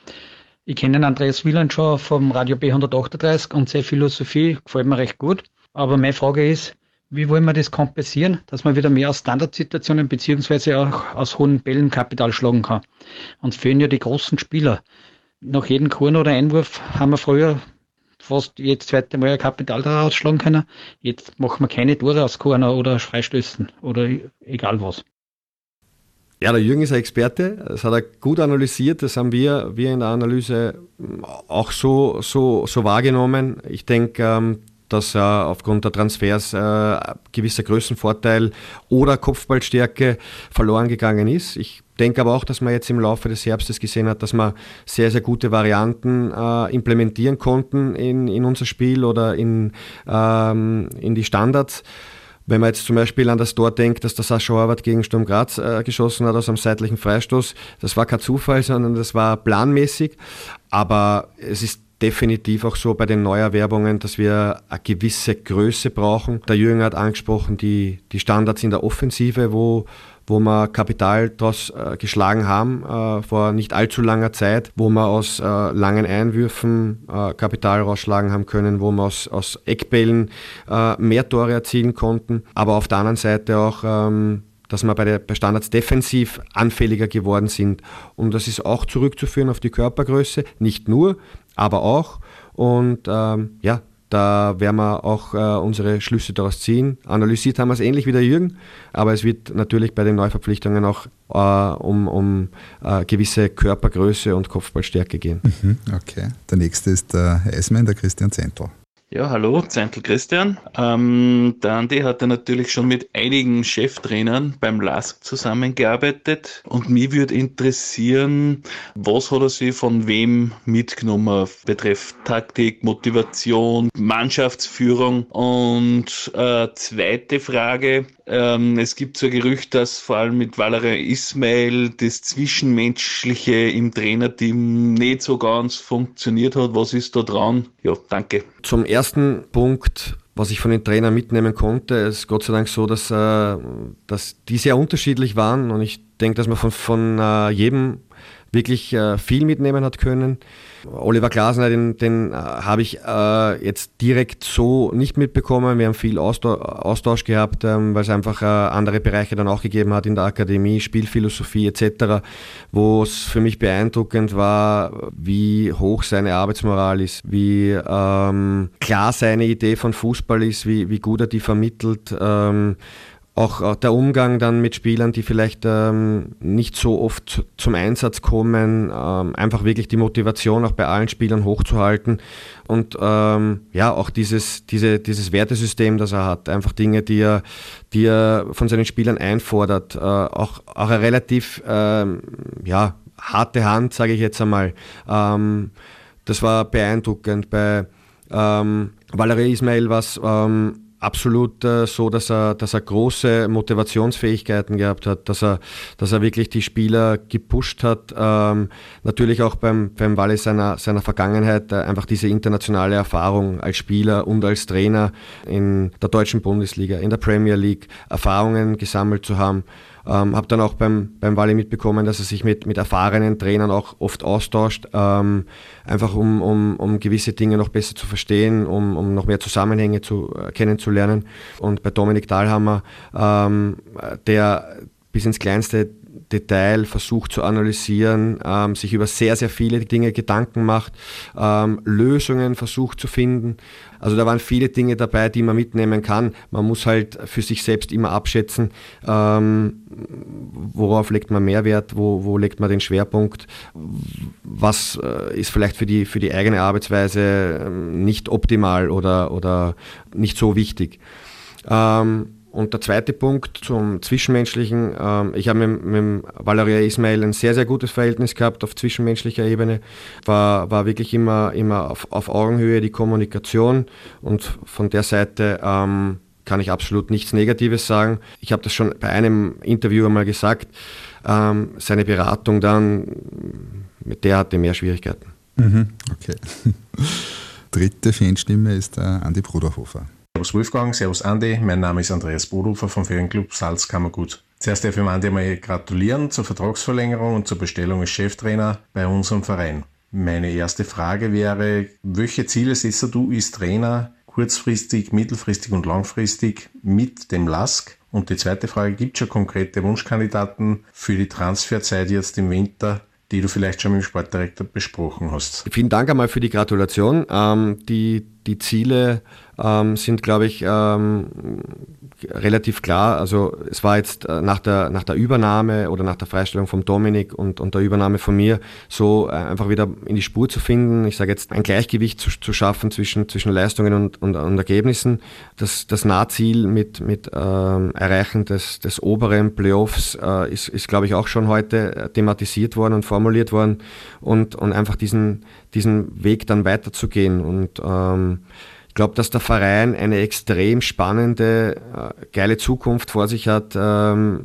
Ich kenne Andreas Wieland schon vom Radio B138 und seine Philosophie gefällt mir recht gut. Aber meine Frage ist, wie wollen wir das kompensieren, dass man wieder mehr aus Standardsituationen beziehungsweise auch aus hohen Bällen Kapital schlagen kann? Uns fehlen ja die großen Spieler. Nach jedem Korn oder Einwurf haben wir früher fast jedes zweite Mal ein Kapital daraus schlagen können. Jetzt machen wir keine Tore aus Korner oder Freistößen oder egal was. Ja, der Jürgen ist ein Experte, das hat er gut analysiert, das haben wir, wir in der Analyse auch so, so, so wahrgenommen. Ich denke, ähm, dass er aufgrund der Transfers äh, gewisser Größenvorteil oder Kopfballstärke verloren gegangen ist. Ich denke aber auch, dass man jetzt im Laufe des Herbstes gesehen hat, dass wir sehr, sehr gute Varianten äh, implementieren konnten in, in unser Spiel oder in, ähm, in die Standards. Wenn man jetzt zum Beispiel an das Tor denkt, dass der Sascha Horvath gegen Sturm Graz äh, geschossen hat aus einem seitlichen Freistoß, das war kein Zufall, sondern das war planmäßig. Aber es ist definitiv auch so bei den Neuerwerbungen, dass wir eine gewisse Größe brauchen. Der Jürgen hat angesprochen, die, die Standards in der Offensive, wo wo wir Kapital daraus äh, geschlagen haben äh, vor nicht allzu langer Zeit, wo wir aus äh, langen Einwürfen äh, Kapital rausschlagen haben können, wo wir aus, aus Eckbällen äh, mehr Tore erzielen konnten, aber auf der anderen Seite auch ähm, dass wir bei, der, bei Standards defensiv anfälliger geworden sind. Und das ist auch zurückzuführen auf die Körpergröße, nicht nur, aber auch. Und ähm, ja, da werden wir auch äh, unsere Schlüsse daraus ziehen. Analysiert haben wir es ähnlich wie der Jürgen, aber es wird natürlich bei den Neuverpflichtungen auch äh, um, um äh, gewisse Körpergröße und Kopfballstärke gehen. Mhm, okay. Der nächste ist der Eismann, der Christian Zentl. Ja, hallo, Zentel Christian. Ähm, der Andi hat ja natürlich schon mit einigen Cheftrainern beim LASK zusammengearbeitet. Und mich würde interessieren, was hat er sich von wem mitgenommen? Betreff Taktik, Motivation, Mannschaftsführung. Und äh, zweite Frage, ähm, es gibt so ein Gerücht, dass vor allem mit Valerie Ismail das Zwischenmenschliche im Trainerteam nicht so ganz funktioniert hat. Was ist da dran? Ja, danke. Zum ersten Punkt was ich von den Trainern mitnehmen konnte, ist Gott sei Dank so, dass, äh, dass die sehr unterschiedlich waren und ich denke, dass man von, von äh, jedem wirklich äh, viel mitnehmen hat können. Oliver Glasner, den, den äh, habe ich äh, jetzt direkt so nicht mitbekommen. Wir haben viel Austausch, Austausch gehabt, ähm, weil es einfach äh, andere Bereiche dann auch gegeben hat in der Akademie, Spielphilosophie etc., wo es für mich beeindruckend war, wie hoch seine Arbeitsmoral ist, wie ähm, klar seine Idee von Fußball ist, wie, wie gut er die vermittelt. Ähm, auch der Umgang dann mit Spielern, die vielleicht ähm, nicht so oft zum Einsatz kommen, ähm, einfach wirklich die Motivation auch bei allen Spielern hochzuhalten und ähm, ja, auch dieses, diese, dieses Wertesystem, das er hat, einfach Dinge, die er, die er von seinen Spielern einfordert, äh, auch, auch eine relativ ähm, ja, harte Hand, sage ich jetzt einmal. Ähm, das war beeindruckend. Bei ähm, Valerie Ismail was absolut äh, so, dass er, dass er große Motivationsfähigkeiten gehabt hat, dass er, dass er wirklich die Spieler gepusht hat. Ähm, natürlich auch beim, beim Walle seiner, seiner Vergangenheit äh, einfach diese internationale Erfahrung als Spieler und als Trainer in der deutschen Bundesliga, in der Premier League, Erfahrungen gesammelt zu haben. Ähm, habe dann auch beim, beim Wally mitbekommen, dass er sich mit, mit erfahrenen Trainern auch oft austauscht, ähm, einfach um, um, um gewisse Dinge noch besser zu verstehen, um, um noch mehr Zusammenhänge zu, äh, kennenzulernen. Und bei Dominik Dahlhammer, ähm, der bis ins kleinste Detail versucht zu analysieren, ähm, sich über sehr, sehr viele Dinge Gedanken macht, ähm, Lösungen versucht zu finden. Also da waren viele Dinge dabei, die man mitnehmen kann. Man muss halt für sich selbst immer abschätzen, ähm, worauf legt man Mehrwert, wo, wo legt man den Schwerpunkt, was äh, ist vielleicht für die, für die eigene Arbeitsweise ähm, nicht optimal oder, oder nicht so wichtig. Ähm, und der zweite Punkt zum Zwischenmenschlichen. Ähm, ich habe mit, mit Valeria Ismail ein sehr, sehr gutes Verhältnis gehabt auf zwischenmenschlicher Ebene. War, war wirklich immer, immer auf, auf Augenhöhe die Kommunikation und von der Seite ähm, kann ich absolut nichts Negatives sagen. Ich habe das schon bei einem Interview einmal gesagt. Ähm, seine Beratung dann, mit der hatte mehr Schwierigkeiten. Mhm, okay. *laughs* Dritte Fanstimme ist der Andi Bruderhofer. Servus Wolfgang, Servus Andi, mein Name ist Andreas Bodhofer vom Ferienclub Salzkammergut. Zuerst darf ich Andi einmal gratulieren zur Vertragsverlängerung und zur Bestellung als Cheftrainer bei unserem Verein. Meine erste Frage wäre, welche Ziele setzt du als Trainer kurzfristig, mittelfristig und langfristig mit dem LASK? Und die zweite Frage, gibt es schon konkrete Wunschkandidaten für die Transferzeit jetzt im Winter, die du vielleicht schon mit dem Sportdirektor besprochen hast? Vielen Dank einmal für die Gratulation. Ähm, die, die Ziele ähm, sind, glaube ich, ähm, relativ klar. Also es war jetzt äh, nach, der, nach der Übernahme oder nach der Freistellung von Dominik und, und der Übernahme von mir so äh, einfach wieder in die Spur zu finden. Ich sage jetzt ein Gleichgewicht zu, zu schaffen zwischen, zwischen Leistungen und, und, und Ergebnissen. Das, das Nahziel mit, mit ähm, Erreichen des, des oberen Playoffs äh, ist, ist glaube ich, auch schon heute äh, thematisiert worden und formuliert worden und, und einfach diesen, diesen Weg dann weiterzugehen und ähm, ich glaube, dass der Verein eine extrem spannende, äh, geile Zukunft vor sich hat, ähm,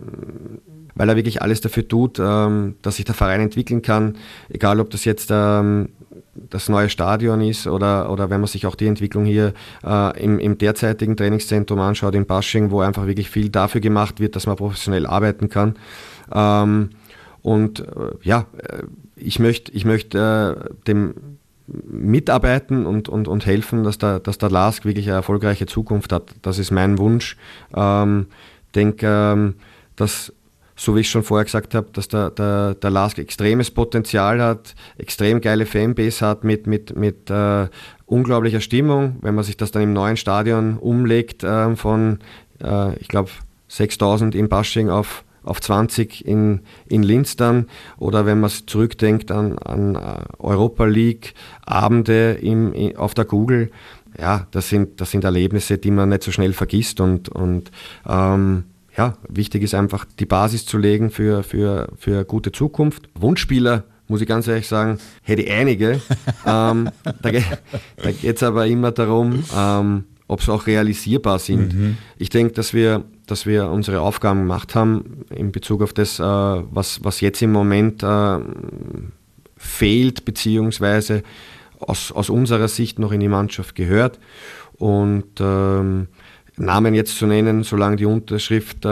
weil er wirklich alles dafür tut, ähm, dass sich der Verein entwickeln kann. Egal, ob das jetzt ähm, das neue Stadion ist oder, oder wenn man sich auch die Entwicklung hier äh, im, im derzeitigen Trainingszentrum anschaut, in Basching, wo einfach wirklich viel dafür gemacht wird, dass man professionell arbeiten kann. Ähm, und äh, ja, äh, ich möchte ich möcht, äh, dem mitarbeiten und, und, und helfen, dass der, dass der LASK wirklich eine erfolgreiche Zukunft hat. Das ist mein Wunsch. Ähm, denke, ähm, dass so wie ich schon vorher gesagt habe, dass der, der, der LASK extremes Potenzial hat, extrem geile Fanbase hat mit, mit, mit äh, unglaublicher Stimmung. Wenn man sich das dann im neuen Stadion umlegt äh, von, äh, ich glaube, 6000 in Basching auf, auf 20 in, in Linz dann oder wenn man zurückdenkt an, an äh, Europa League Abende im, auf der Google, ja, das sind, das sind Erlebnisse, die man nicht so schnell vergisst und, und ähm, ja, wichtig ist einfach die Basis zu legen für, für, für gute Zukunft. Wunschspieler, muss ich ganz ehrlich sagen, hätte ich einige. *laughs* ähm, da geht es aber immer darum, ähm, ob sie auch realisierbar sind. Mhm. Ich denke, dass wir, dass wir unsere Aufgaben gemacht haben in Bezug auf das, äh, was, was jetzt im Moment äh, fehlt, beziehungsweise aus, aus unserer Sicht noch in die Mannschaft gehört. Und ähm, Namen jetzt zu nennen, solange die Unterschrift äh,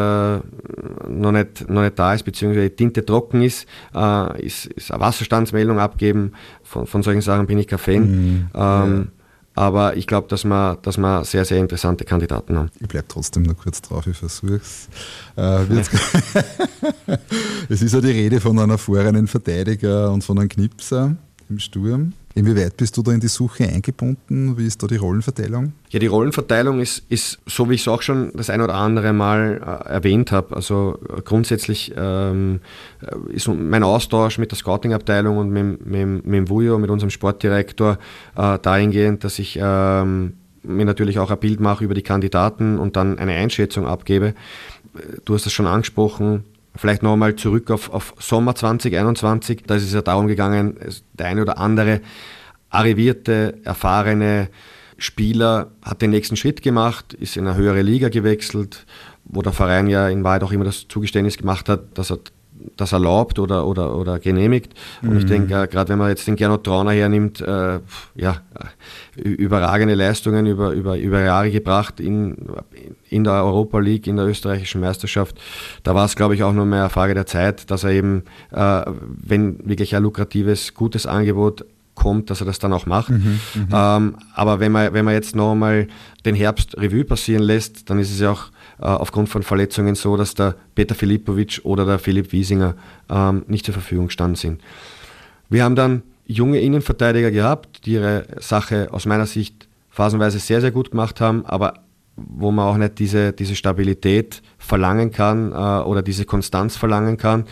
noch, nicht, noch nicht da ist, beziehungsweise die Tinte trocken ist, äh, ist, ist eine Wasserstandsmeldung abgeben. Von, von solchen Sachen bin ich kein Fan. Mhm, ähm, ja. Aber ich glaube, dass wir, dass wir sehr, sehr interessante Kandidaten haben. Ich bleibe trotzdem noch kurz drauf, ich versuche es. Äh, *laughs* es ist ja die Rede von einem erfahrenen Verteidiger und von einem Knipser im Sturm. Inwieweit bist du da in die Suche eingebunden? Wie ist da die Rollenverteilung? Ja, die Rollenverteilung ist, ist so wie ich es auch schon das ein oder andere Mal äh, erwähnt habe. Also äh, grundsätzlich ähm, äh, ist mein Austausch mit der Scouting-Abteilung und mit, mit, mit Vujo, mit unserem Sportdirektor, äh, dahingehend, dass ich ähm, mir natürlich auch ein Bild mache über die Kandidaten und dann eine Einschätzung abgebe. Du hast es schon angesprochen, Vielleicht nochmal zurück auf, auf Sommer 2021. Da ist es ja darum gegangen, der eine oder andere arrivierte, erfahrene Spieler hat den nächsten Schritt gemacht, ist in eine höhere Liga gewechselt, wo der Verein ja in Wahrheit auch immer das Zugeständnis gemacht hat, dass er das erlaubt oder, oder, oder genehmigt. Und mhm. ich denke, äh, gerade wenn man jetzt den Gernot Trauner hernimmt, äh, ja, überragende Leistungen über, über, über Jahre gebracht in, in der Europa League, in der österreichischen Meisterschaft. Da war es, glaube ich, auch nur mehr eine Frage der Zeit, dass er eben, äh, wenn wirklich ein lukratives, gutes Angebot kommt, dass er das dann auch macht. Mhm, mhm. ähm, aber wenn man, wenn man jetzt noch einmal den Herbst Revue passieren lässt, dann ist es ja auch aufgrund von Verletzungen so, dass der Peter Filipovic oder der Philipp Wiesinger ähm, nicht zur Verfügung gestanden sind. Wir haben dann junge Innenverteidiger gehabt, die ihre Sache aus meiner Sicht phasenweise sehr, sehr gut gemacht haben, aber wo man auch nicht diese, diese Stabilität verlangen kann äh, oder diese Konstanz verlangen kann.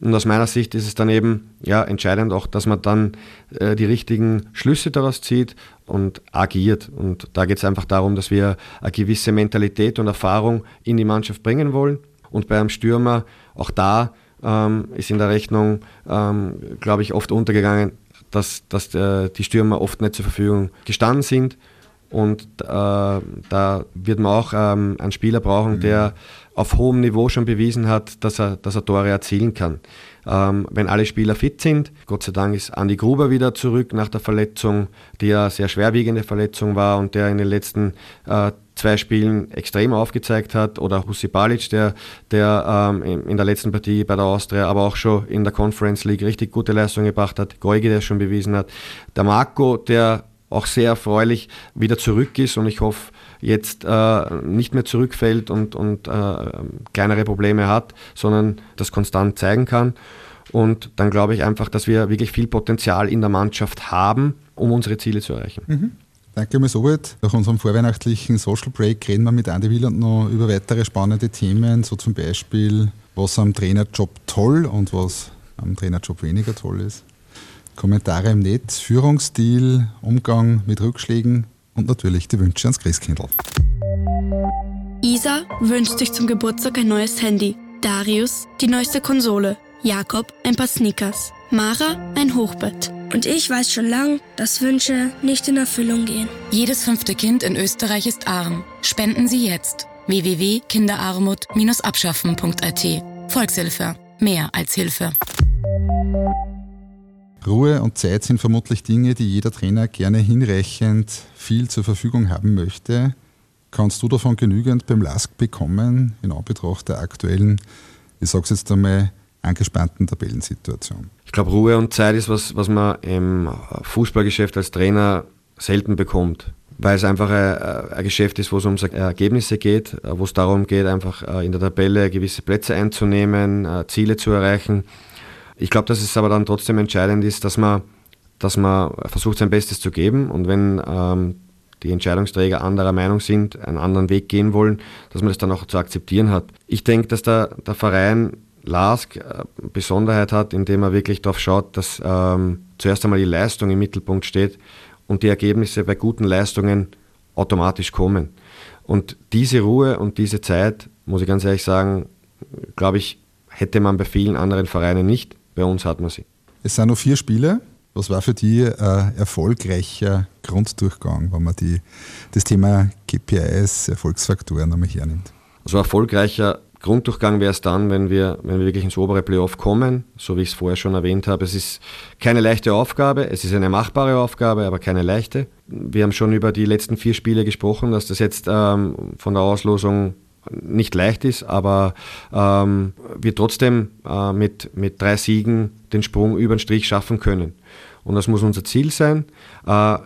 Und aus meiner Sicht ist es dann eben ja, entscheidend auch, dass man dann äh, die richtigen Schlüsse daraus zieht und agiert. Und da geht es einfach darum, dass wir eine gewisse Mentalität und Erfahrung in die Mannschaft bringen wollen. Und bei einem Stürmer, auch da ähm, ist in der Rechnung, ähm, glaube ich, oft untergegangen, dass, dass äh, die Stürmer oft nicht zur Verfügung gestanden sind. Und äh, da wird man auch ähm, einen Spieler brauchen, mhm. der auf hohem Niveau schon bewiesen hat, dass er, dass er Tore erzielen kann. Ähm, wenn alle Spieler fit sind, Gott sei Dank ist Andi Gruber wieder zurück nach der Verletzung, die ja sehr schwerwiegende Verletzung war und der in den letzten äh, zwei Spielen extrem aufgezeigt hat, oder Husi Balic, der, der ähm, in der letzten Partie bei der Austria, aber auch schon in der Conference League richtig gute Leistung gebracht hat, Geuge, der es schon bewiesen hat, der Marco, der auch sehr erfreulich wieder zurück ist und ich hoffe, jetzt äh, nicht mehr zurückfällt und, und äh, kleinere Probleme hat, sondern das konstant zeigen kann. Und dann glaube ich einfach, dass wir wirklich viel Potenzial in der Mannschaft haben, um unsere Ziele zu erreichen. Mhm. Danke mal soweit. Nach unserem vorweihnachtlichen Social Break reden wir mit Andy Wieland noch über weitere spannende Themen, so zum Beispiel, was am Trainerjob toll und was am Trainerjob weniger toll ist. Kommentare im Netz, Führungsstil, Umgang mit Rückschlägen und natürlich die Wünsche ans Christkindl. Isa wünscht sich zum Geburtstag ein neues Handy. Darius die neueste Konsole. Jakob ein paar Sneakers. Mara ein Hochbett. Und ich weiß schon lang, dass Wünsche nicht in Erfüllung gehen. Jedes fünfte Kind in Österreich ist arm. Spenden Sie jetzt. www.kinderarmut-abschaffen.at Volkshilfe. Mehr als Hilfe. Ruhe und Zeit sind vermutlich Dinge, die jeder Trainer gerne hinreichend viel zur Verfügung haben möchte. Kannst du davon genügend beim LASK bekommen, in Anbetracht der aktuellen, ich sage es jetzt einmal, angespannten Tabellensituation? Ich glaube, Ruhe und Zeit ist was, was man im Fußballgeschäft als Trainer selten bekommt weil es einfach ein, ein, Geschäft ist, wo es um Ergebnisse geht, wo es darum geht, einfach äh, in der Tabelle gewisse Plätze einzunehmen, äh, Ziele zu erreichen. Ich glaube, dass es aber dann trotzdem entscheidend ist, dass man, dass man versucht, sein Bestes zu geben und wenn ähm, die Entscheidungsträger anderer Meinung sind, einen anderen Weg gehen wollen, dass man das dann auch zu akzeptieren hat. Ich denke, dass der, der Verein LASK äh, Besonderheit hat, indem er wirklich darauf schaut, dass ähm, zuerst einmal die Leistung im Mittelpunkt steht und die Ergebnisse bei guten Leistungen automatisch kommen. Und diese Ruhe und diese Zeit, muss ich ganz ehrlich sagen, glaube ich, hätte man bei vielen anderen Vereinen nicht. Bei uns hat man sie. Es sind noch vier Spiele. Was war für die ein erfolgreicher Grunddurchgang, wenn man die, das Thema KPIs, Erfolgsfaktoren einmal hernimmt? Also erfolgreicher Grunddurchgang wäre es dann, wenn wir, wenn wir wirklich ins obere Playoff kommen, so wie ich es vorher schon erwähnt habe. Es ist keine leichte Aufgabe, es ist eine machbare Aufgabe, aber keine leichte. Wir haben schon über die letzten vier Spiele gesprochen, dass das jetzt ähm, von der Auslosung nicht leicht ist, aber ähm, wir trotzdem äh, mit, mit drei Siegen den Sprung über den Strich schaffen können. Und das muss unser Ziel sein. Äh,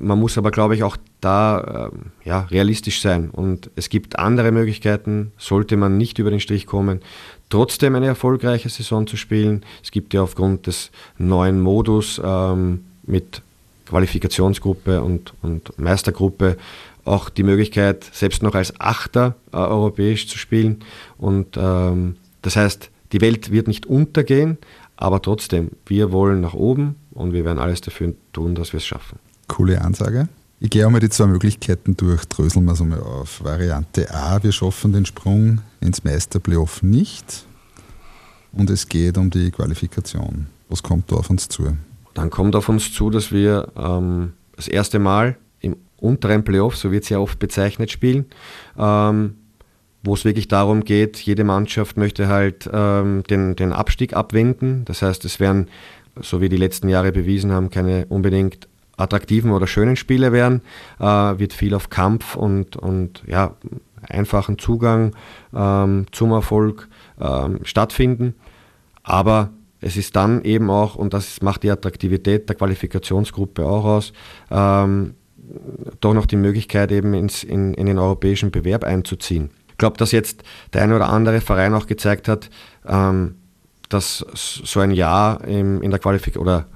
man muss aber, glaube ich, auch da äh, ja, realistisch sein. Und es gibt andere Möglichkeiten, sollte man nicht über den Strich kommen, trotzdem eine erfolgreiche Saison zu spielen. Es gibt ja aufgrund des neuen Modus ähm, mit Qualifikationsgruppe und, und Meistergruppe auch die Möglichkeit, selbst noch als Achter äh, europäisch zu spielen. Und ähm, das heißt, die Welt wird nicht untergehen, aber trotzdem, wir wollen nach oben und wir werden alles dafür tun, dass wir es schaffen. Coole Ansage. Ich gehe einmal die zwei Möglichkeiten durch, dröseln wir es einmal auf. Variante A, wir schaffen den Sprung ins Meisterplayoff nicht und es geht um die Qualifikation. Was kommt da auf uns zu? Dann kommt auf uns zu, dass wir ähm, das erste Mal unteren Playoff, so wird es ja oft bezeichnet, spielen. Ähm, wo es wirklich darum geht, jede Mannschaft möchte halt ähm, den, den Abstieg abwenden. Das heißt, es werden, so wie die letzten Jahre bewiesen haben, keine unbedingt attraktiven oder schönen Spiele werden. Äh, wird viel auf Kampf und, und ja, einfachen Zugang ähm, zum Erfolg ähm, stattfinden. Aber es ist dann eben auch, und das macht die Attraktivität der Qualifikationsgruppe auch aus, ähm, doch noch die Möglichkeit, eben ins, in, in den europäischen Bewerb einzuziehen. Ich glaube, dass jetzt der eine oder andere Verein auch gezeigt hat, ähm, dass so ein Jahr im, in der Qualifikation oder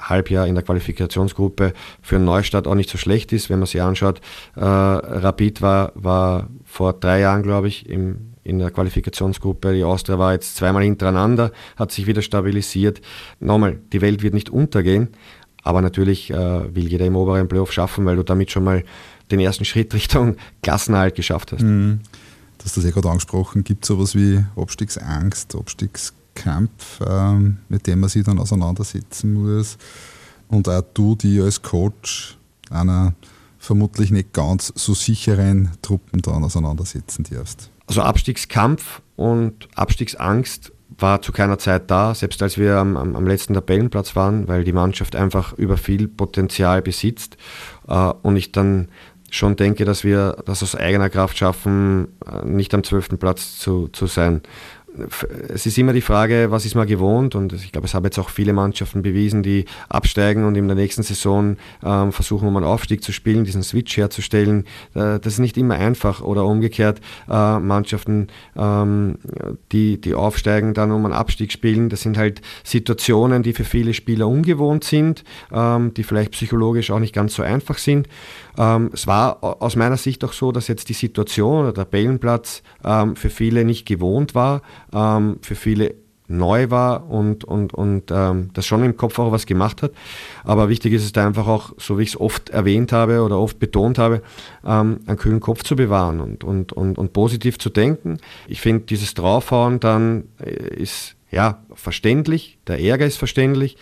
Halbjahr in der Qualifikationsgruppe für einen Neustart auch nicht so schlecht ist, wenn man sich anschaut. Äh, Rapid war, war vor drei Jahren, glaube ich, im, in der Qualifikationsgruppe. Die Austria war jetzt zweimal hintereinander, hat sich wieder stabilisiert. Nochmal, die Welt wird nicht untergehen, aber natürlich äh, will jeder im oberen Playoff schaffen, weil du damit schon mal den ersten Schritt Richtung *laughs* Klassenerhalt geschafft hast. Mhm. Du hast das ja gerade angesprochen. Gibt es sowas wie Abstiegsangst, Abstiegskampf, ähm, mit dem man sich dann auseinandersetzen muss? Und auch du, die als Coach einer vermutlich nicht ganz so sicheren Truppen dann auseinandersetzen darfst. Also Abstiegskampf und Abstiegsangst war zu keiner Zeit da, selbst als wir am, am, letzten Tabellenplatz waren, weil die Mannschaft einfach über viel Potenzial besitzt. Äh, und ich dann schon denke, dass wir das aus eigener Kraft schaffen, äh, nicht am zwölften Platz zu, zu sein es ist immer die Frage, was ist man gewohnt und ich glaube, es haben jetzt auch viele Mannschaften bewiesen, die absteigen und in der nächsten Saison ähm, versuchen, um einen Aufstieg zu spielen, diesen Switch herzustellen. Äh, das ist nicht immer einfach oder umgekehrt äh, Mannschaften, ähm, die, die aufsteigen, dann um einen Abstieg spielen. Das sind halt Situationen, die für viele Spieler ungewohnt sind, ähm, die vielleicht psychologisch auch nicht ganz so einfach sind. Ähm, es war aus meiner Sicht auch so, dass jetzt die Situation oder der Tabellenplatz ähm, für viele nicht gewohnt war, ähm, für viele neu war und, und, und ähm, das schon im Kopf auch was gemacht hat. Aber wichtig ist es da einfach auch, so wie ich es oft erwähnt habe oder oft betont habe, ähm, einen kühlen Kopf zu bewahren und, und, und, und positiv zu denken. Ich finde, dieses Draufhauen dann äh, ist ja verständlich, der Ärger ist verständlich,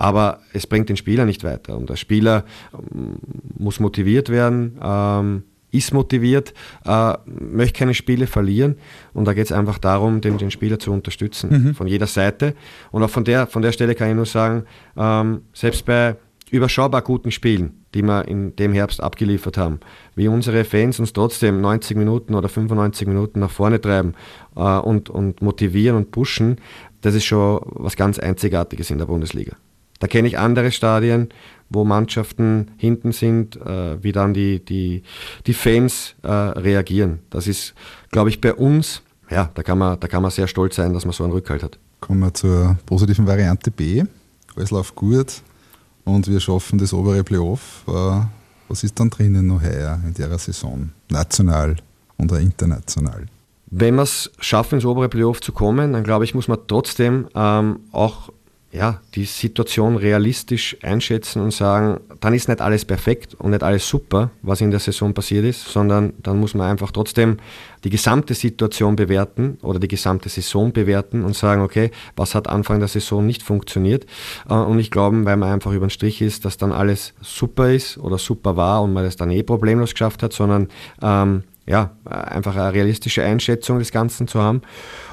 aber es bringt den Spieler nicht weiter. Und der Spieler ähm, muss motiviert werden, ähm, ist motiviert, äh, möchte keine Spiele verlieren und da geht es einfach darum, den, den Spieler zu unterstützen mhm. von jeder Seite. Und auch von der, von der Stelle kann ich nur sagen, ähm, selbst bei überschaubar guten Spielen, die wir in dem Herbst abgeliefert haben, wie unsere Fans uns trotzdem 90 Minuten oder 95 Minuten nach vorne treiben äh, und, und motivieren und pushen, das ist schon was ganz Einzigartiges in der Bundesliga. Da kenne ich andere Stadien, wo Mannschaften hinten sind, äh, wie dann die, die, die Fans äh, reagieren. Das ist, glaube ich, bei uns, ja, da kann, man, da kann man sehr stolz sein, dass man so einen Rückhalt hat. Kommen wir zur positiven Variante B. Alles läuft gut und wir schaffen das obere Playoff. Äh, was ist dann drinnen noch heuer in der Saison? National und international? Wenn wir es schaffen, ins obere Playoff zu kommen, dann glaube ich, muss man trotzdem ähm, auch ja, die Situation realistisch einschätzen und sagen, dann ist nicht alles perfekt und nicht alles super, was in der Saison passiert ist, sondern dann muss man einfach trotzdem die gesamte Situation bewerten oder die gesamte Saison bewerten und sagen, okay, was hat Anfang der Saison nicht funktioniert äh, und nicht glauben, weil man einfach über den Strich ist, dass dann alles super ist oder super war und man das dann eh problemlos geschafft hat, sondern ähm, ja, einfach eine realistische Einschätzung des Ganzen zu haben.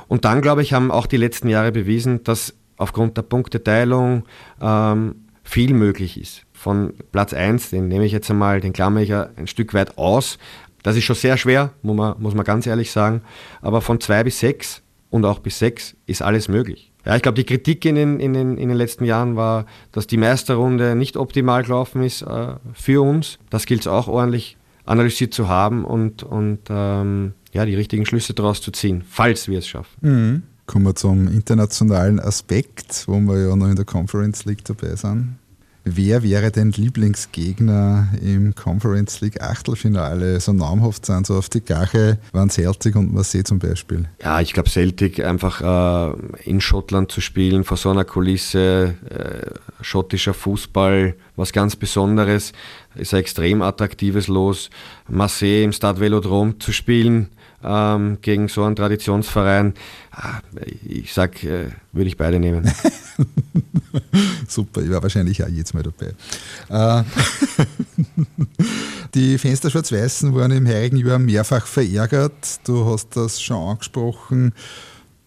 Und dann, glaube ich, haben auch die letzten Jahre bewiesen, dass aufgrund der Punkteteilung ähm, viel möglich ist. Von Platz 1, den nehme ich jetzt einmal, den klammer ich ja ein Stück weit aus. Das ist schon sehr schwer, muss man, muss man ganz ehrlich sagen. Aber von 2 bis 6 und auch bis 6 ist alles möglich. Ja, ich glaube, die Kritik in den, in, den, in den letzten Jahren war, dass die Meisterrunde nicht optimal gelaufen ist äh, für uns. Das gilt es auch ordentlich analysiert zu haben und, und ähm, ja, die richtigen Schlüsse daraus zu ziehen, falls wir es schaffen. Mhm. Kommen wir zum internationalen Aspekt, wo wir ja noch in der Conference League dabei sind. Wer wäre dein Lieblingsgegner im Conference League Achtelfinale? So namhaft sind so auf die Gache waren Celtic und Marseille zum Beispiel. Ja, ich glaube Celtic einfach äh, in Schottland zu spielen, vor so einer Kulisse, äh, schottischer Fußball, was ganz Besonderes, ist ein extrem attraktives Los. Marseille im Stade Velodrom zu spielen, ähm, gegen so einen Traditionsverein. Ah, ich sag, äh, würde ich beide nehmen. *laughs* *laughs* Super, ich war wahrscheinlich auch jetzt mal dabei. Äh, *laughs* die Fenster Schwarz-Weißen waren im heurigen Jahr mehrfach verärgert. Du hast das schon angesprochen,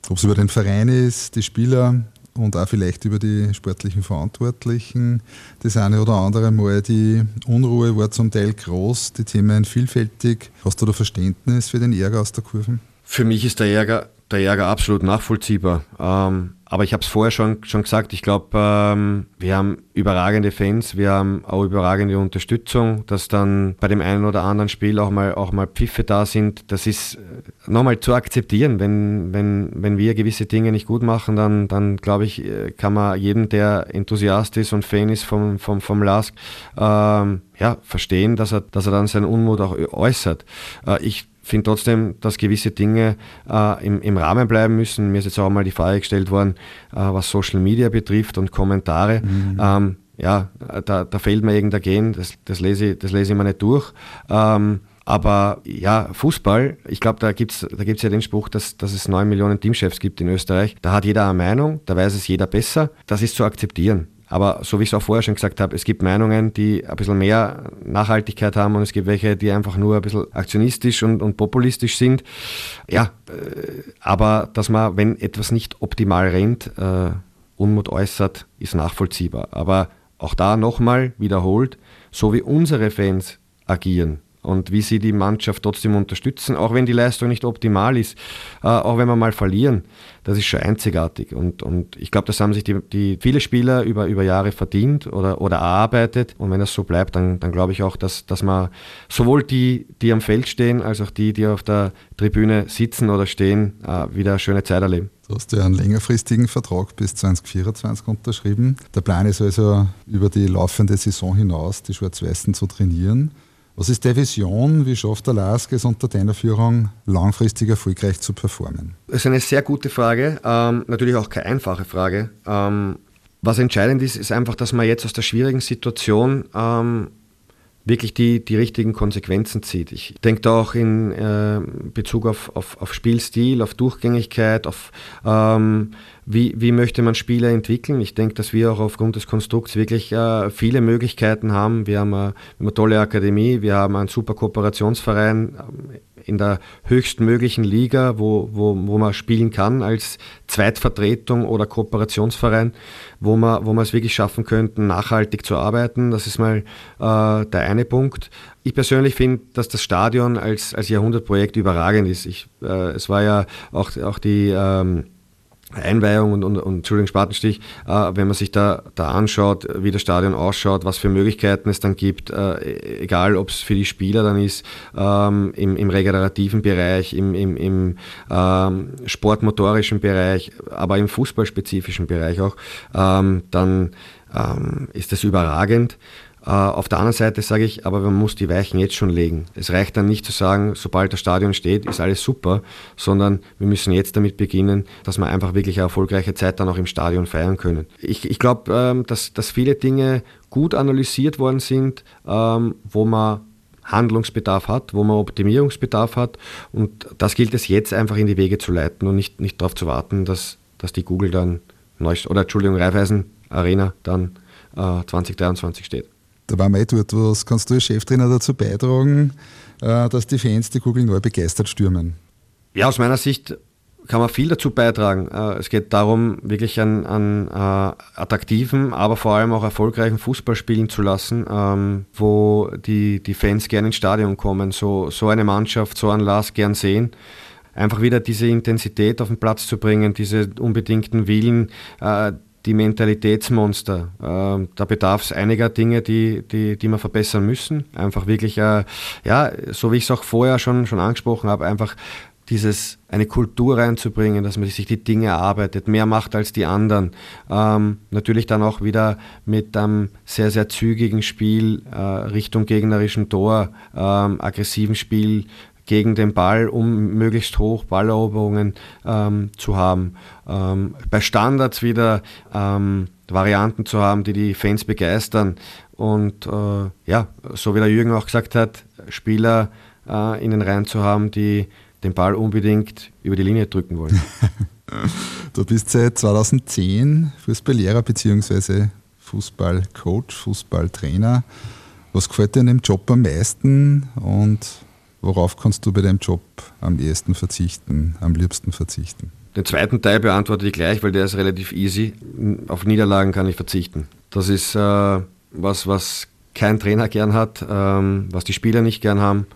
ob es über den Verein ist, die Spieler, und auch vielleicht über die sportlichen Verantwortlichen. Das eine oder andere Mal, die Unruhe war zum Teil groß, die Themen vielfältig. Hast du da Verständnis für den Ärger aus der Kurve? Für mich ist der Ärger, der Ärger absolut nachvollziehbar. Ähm, aber ich habe es vorher schon, schon gesagt, ich glaube, ähm, wir haben überragende Fans, wir haben auch überragende Unterstützung, dass dann bei dem einen oder anderen Spiel auch mal, auch mal Pfiffe da sind. Das ist äh, nochmal zu akzeptieren. Wenn, wenn, wenn wir gewisse Dinge nicht gut machen, dann, dann glaube ich, äh, kann man jeden, der Enthusiast ist und Fan ist vom, vom, vom LASK, ähm, ja, verstehen, dass er, dass er dann seinen Unmut auch äußert. Äh, ich finde trotzdem, dass gewisse Dinge äh, im, im, Rahmen bleiben müssen. Mir ist jetzt auch mal die Frage gestellt worden, äh, was Social Media betrifft und Kommentare. Mhm. Ähm, ja, da, da fehlt mir irgendein Gen, das, das, lese, ich, das lese ich mir nicht durch. Ähm, aber ja, Fußball, ich glaube, da gibt es da gibt's ja den Spruch, dass, dass es neun Millionen Teamchefs gibt in Österreich. Da hat jeder eine Meinung, da weiß es jeder besser. Das ist zu akzeptieren. Aber so wie ich es auch vorher schon gesagt habe, es gibt Meinungen, die ein bisschen mehr Nachhaltigkeit haben und es gibt welche, die einfach nur ein bisschen aktionistisch und, und populistisch sind. Ja, äh, aber dass man, wenn etwas nicht optimal rennt, äh, Unmut äußert, ist nachvollziehbar. Aber auch da nochmal wiederholt, so wie unsere Fans agieren, und wie sie die Mannschaft trotzdem unterstützen, auch wenn die Leistung nicht optimal ist, äh, auch wenn wir mal verlieren, das ist schon einzigartig. Und, und ich glaube, das haben sich die, die viele Spieler über, über Jahre verdient oder, oder erarbeitet. Und wenn das so bleibt, dann, dann glaube ich auch, dass, dass man sowohl die, die am Feld stehen, als auch die, die auf der Tribüne sitzen oder stehen, äh, wieder eine schöne Zeit erleben. Du hast ja einen längerfristigen Vertrag bis 2024 unterschrieben. Der Plan ist also, über die laufende Saison hinaus die Schwarz-Weißen zu trainieren. Was ist die Vision? Wie schafft der Lask es unter deiner Führung langfristig erfolgreich zu performen? Das ist eine sehr gute Frage, ähm, natürlich auch keine einfache Frage. Ähm, was entscheidend ist, ist einfach, dass man jetzt aus der schwierigen Situation ähm, wirklich die, die richtigen Konsequenzen zieht. Ich denke da auch in äh, Bezug auf, auf, auf Spielstil, auf Durchgängigkeit, auf ähm, wie, wie möchte man Spieler entwickeln. Ich denke, dass wir auch aufgrund des Konstrukts wirklich äh, viele Möglichkeiten haben. Wir haben, äh, wir haben eine tolle Akademie, wir haben einen super Kooperationsverein in der höchstmöglichen Liga, wo, wo, wo man spielen kann als Zweitvertretung oder Kooperationsverein, wo man, wo man es wirklich schaffen könnte, nachhaltig zu arbeiten. Das ist mal äh, der eine Punkt. Ich persönlich finde, dass das Stadion als, als Jahrhundertprojekt überragend ist. Ich, äh, es war ja auch, auch die ähm, Einweihung und, und, und Entschuldigung, Spatenstich, äh, wenn man sich da, da anschaut, wie das Stadion ausschaut, was für Möglichkeiten es dann gibt, äh, egal ob es für die Spieler dann ist, ähm, im, im regenerativen Bereich, im, im, im ähm, sportmotorischen Bereich, aber im fußballspezifischen Bereich auch, ähm, dann ähm, ist das überragend. Äh, auf der anderen Seite sage ich, aber man muss die Weichen jetzt schon legen. Es reicht dann nicht zu sagen, sobald das Stadion steht, ist alles super, sondern wir müssen jetzt damit beginnen, dass wir einfach wirklich eine erfolgreiche Zeit dann auch im Stadion feiern können. Ich, ich glaube, ähm, dass, dass viele Dinge gut analysiert worden sind, ähm, wo man Handlungsbedarf hat, wo man Optimierungsbedarf hat. Und das gilt es jetzt einfach in die Wege zu leiten und nicht, nicht darauf zu warten, dass, dass die Google dann, oder Entschuldigung, Raiffeisen Arena dann äh, 2023 steht. Da waren wir eh dort. Was kannst du als Cheftrainer dazu beitragen, äh, dass die Fans die Kugel neu begeistert stürmen? Ja, aus meiner Sicht kann man viel dazu beitragen. Äh, es geht darum, wirklich einen, einen äh, attraktiven, aber vor allem auch erfolgreichen Fußball spielen zu lassen, ähm, wo die, die Fans gerne ins Stadion kommen, so, so eine Mannschaft, so ein Lars gern sehen. Einfach wieder diese Intensität auf den Platz zu bringen, diese unbedingten Willen, die Mentalitätsmonster. Äh, da bedarf es einiger Dinge, die, die, die wir verbessern müssen. Einfach wirklich, äh, ja, so wie ich es auch vorher schon, schon angesprochen habe, einfach dieses eine Kultur reinzubringen, dass man sich die Dinge erarbeitet, mehr macht als die anderen. Ähm, natürlich dann auch wieder mit einem sehr, sehr zügigen Spiel äh, Richtung gegnerischen Tor, ähm, aggressiven Spiel, gegen den Ball, um möglichst hoch Balleroberungen ähm, zu haben. Ähm, bei Standards wieder ähm, Varianten zu haben, die die Fans begeistern. Und äh, ja, so wie der Jürgen auch gesagt hat, Spieler äh, in den Reihen zu haben, die den Ball unbedingt über die Linie drücken wollen. *laughs* du bist seit 2010 Fußballlehrer bzw. Fußballcoach, Fußballtrainer. Was gefällt dir in dem Job am meisten und Worauf kannst du bei deinem Job am ehesten verzichten, am liebsten verzichten? Den zweiten Teil beantworte ich gleich, weil der ist relativ easy. Auf Niederlagen kann ich verzichten. Das ist äh, was, was kein Trainer gern hat, ähm, was die Spieler nicht gern haben.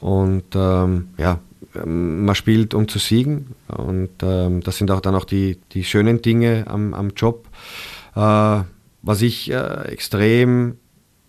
Und ähm, ja, man spielt, um zu siegen. Und ähm, das sind auch dann auch die, die schönen Dinge am, am Job. Äh, was ich äh, extrem,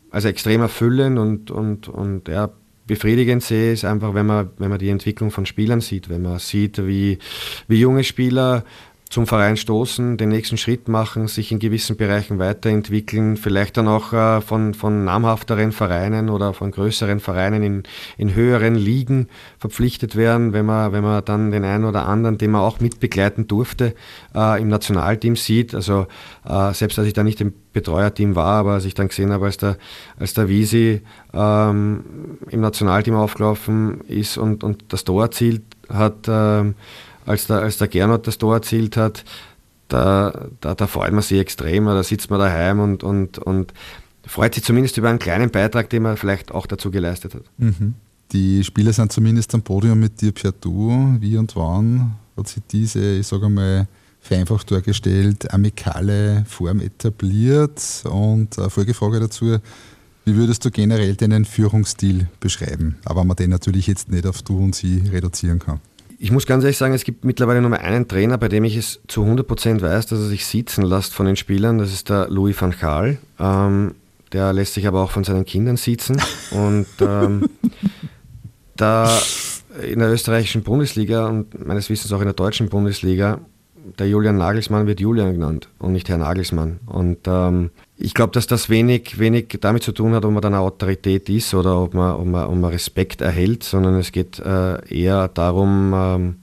also extrem erfüllen und, und, und ja, befriedigend sehe, ist einfach, wenn man, wenn man die Entwicklung von Spielern sieht, wenn man sieht, wie, wie junge Spieler zum Verein stoßen, den nächsten Schritt machen, sich in gewissen Bereichen weiterentwickeln, vielleicht dann auch äh, von, von namhafteren Vereinen oder von größeren Vereinen in, in höheren Ligen verpflichtet werden, wenn man, wenn man dann den einen oder anderen, den man auch mitbegleiten durfte, äh, im Nationalteam sieht. Also äh, selbst als ich da nicht im Betreuerteam war, aber als ich dann gesehen habe, als der, als der Visi ähm, im Nationalteam aufgelaufen ist und, und das Tor erzielt hat, ähm, als der, als der Gernot das Tor erzielt hat, da, da, da freut man sich extrem, da sitzt man daheim und, und, und freut sich zumindest über einen kleinen Beitrag, den man vielleicht auch dazu geleistet hat. Mhm. Die Spieler sind zumindest am Podium mit dir per Du. Wie und wann hat sich diese, ich sage mal, vereinfacht dargestellt, amikale Form etabliert? Und eine Folgefrage dazu, wie würdest du generell deinen Führungsstil beschreiben? Aber man den natürlich jetzt nicht auf Du und Sie reduzieren kann. Ich muss ganz ehrlich sagen, es gibt mittlerweile nur mehr einen Trainer, bei dem ich es zu 100% weiß, dass er sich sitzen lässt von den Spielern. Das ist der Louis van Gaal. Ähm, der lässt sich aber auch von seinen Kindern sitzen. Und ähm, da in der österreichischen Bundesliga und meines Wissens auch in der deutschen Bundesliga der Julian Nagelsmann wird Julian genannt und nicht Herr Nagelsmann. Und ähm, ich glaube, dass das wenig, wenig damit zu tun hat, ob man dann eine Autorität ist oder ob man, ob man, ob man Respekt erhält, sondern es geht äh, eher darum, ähm,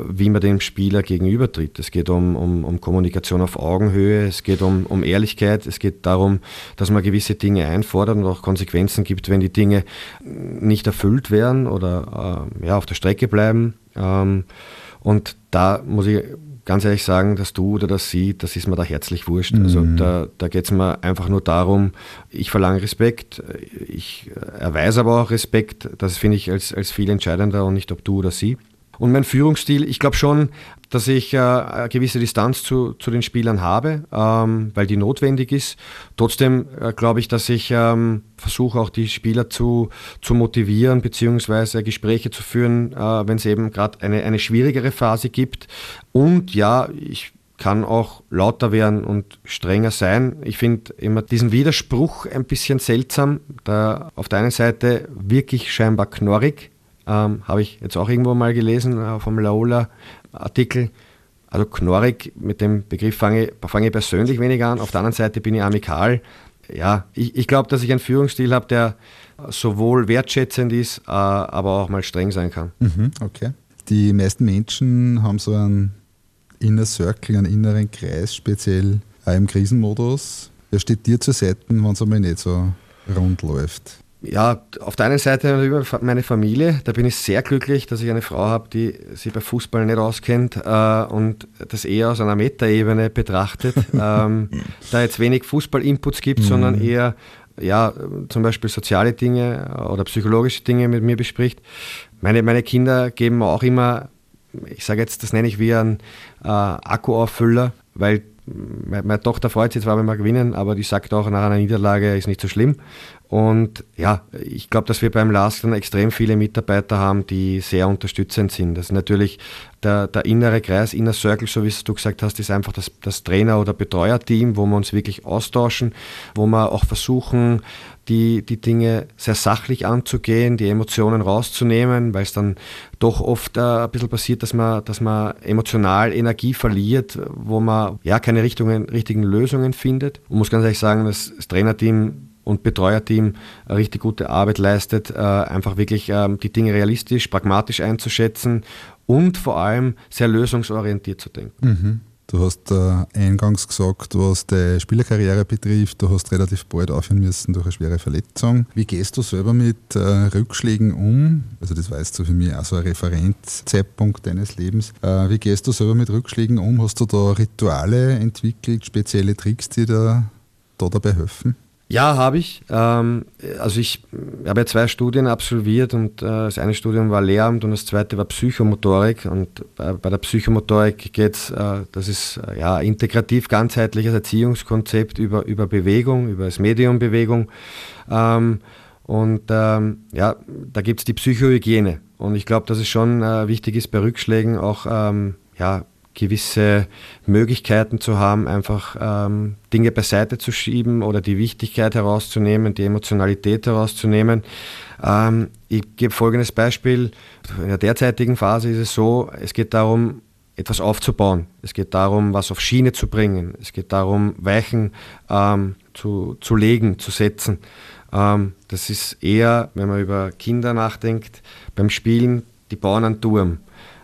wie man dem Spieler gegenübertritt. Es geht um, um, um Kommunikation auf Augenhöhe, es geht um, um Ehrlichkeit, es geht darum, dass man gewisse Dinge einfordert und auch Konsequenzen gibt, wenn die Dinge nicht erfüllt werden oder äh, ja, auf der Strecke bleiben. Ähm, und da muss ich ganz ehrlich sagen, dass du oder dass sie, das ist mir da herzlich wurscht. Also Mhm. da, da geht es mir einfach nur darum, ich verlange Respekt, ich erweise aber auch Respekt, das finde ich als, als viel entscheidender und nicht ob du oder sie. Und mein Führungsstil, ich glaube schon, dass ich äh, eine gewisse Distanz zu, zu den Spielern habe, ähm, weil die notwendig ist. Trotzdem äh, glaube ich, dass ich ähm, versuche auch die Spieler zu, zu motivieren beziehungsweise Gespräche zu führen, äh, wenn es eben gerade eine, eine schwierigere Phase gibt. Und ja, ich kann auch lauter werden und strenger sein. Ich finde immer diesen Widerspruch ein bisschen seltsam. Da auf der einen Seite wirklich scheinbar knorrig, ähm, habe ich jetzt auch irgendwo mal gelesen äh, vom Laola-Artikel. Also knorrig, mit dem Begriff fange, fange ich persönlich wenig an. Auf der anderen Seite bin ich amikal. Ja, ich, ich glaube, dass ich einen Führungsstil habe, der sowohl wertschätzend ist, äh, aber auch mal streng sein kann. Mhm, okay. Die meisten Menschen haben so einen Inner Circle, einen inneren Kreis, speziell auch im Krisenmodus. Wer steht dir zur Seite, wenn es einmal nicht so rund läuft? Ja, auf der einen Seite meine Familie. Da bin ich sehr glücklich, dass ich eine Frau habe, die sich bei Fußball nicht auskennt äh, und das eher aus einer Metaebene betrachtet. *laughs* ähm, da jetzt wenig Fußball-Inputs gibt, Mhm. sondern eher ja, zum Beispiel soziale Dinge oder psychologische Dinge mit mir bespricht. Meine, meine Kinder geben auch immer, ich sage jetzt, das nenne ich wie ein äh, Akkuauffüller, weil meine, meine Tochter freut sich zwar, wenn wir gewinnen, aber die sagt auch, nach einer Niederlage ist nicht so schlimm. Und ja, ich glaube, dass wir beim LASK dann extrem viele Mitarbeiter haben, die sehr unterstützend sind. Das ist natürlich der, der innere Kreis, Inner Circle, so wie du gesagt hast, ist einfach das, das Trainer- oder Betreuerteam, wo wir uns wirklich austauschen, wo wir auch versuchen, die, die Dinge sehr sachlich anzugehen, die Emotionen rauszunehmen, weil es dann doch oft äh, ein bisschen passiert, dass man, dass man emotional Energie verliert, wo man ja keine Richtungen, richtigen Lösungen findet. Und muss ganz ehrlich sagen, dass das Trainerteam und Betreuerteam richtig gute Arbeit leistet, äh, einfach wirklich ähm, die Dinge realistisch, pragmatisch einzuschätzen und vor allem sehr lösungsorientiert zu denken. Mhm. Du hast äh, eingangs gesagt, was deine Spielerkarriere betrifft, du hast relativ bald aufhören müssen durch eine schwere Verletzung. Wie gehst du selber mit äh, Rückschlägen um? Also das war jetzt für mich auch so ein Referenzzeitpunkt deines Lebens. Wie gehst du selber mit Rückschlägen um? Hast du da Rituale entwickelt, spezielle Tricks, die dir da dabei helfen? Ja, habe ich. Ähm, also ich habe ja zwei Studien absolviert und äh, das eine Studium war Lehramt und das zweite war Psychomotorik. Und bei, der Psychomotorik geht es, äh, das ist äh, ja integrativ ganzheitliches Erziehungskonzept über, über Bewegung, über das Medium Bewegung. Ähm, und ähm, ja, da gibt es die Psychohygiene. Und ich glaube, dass es schon wichtig ist, bei Rückschlägen auch ja, gewisse Möglichkeiten zu haben, einfach ähm, Dinge beiseite zu schieben oder die Wichtigkeit herauszunehmen, die Emotionalität herauszunehmen. Ähm, ich gebe folgendes Beispiel. In der derzeitigen Phase ist es so, es geht darum, etwas aufzubauen. Es geht darum, was auf Schiene zu bringen. Es geht darum, Weichen ähm, zu, zu legen, zu setzen. Ähm, das ist eher, wenn man über Kinder nachdenkt, beim Spielen, die bauen einen Turm.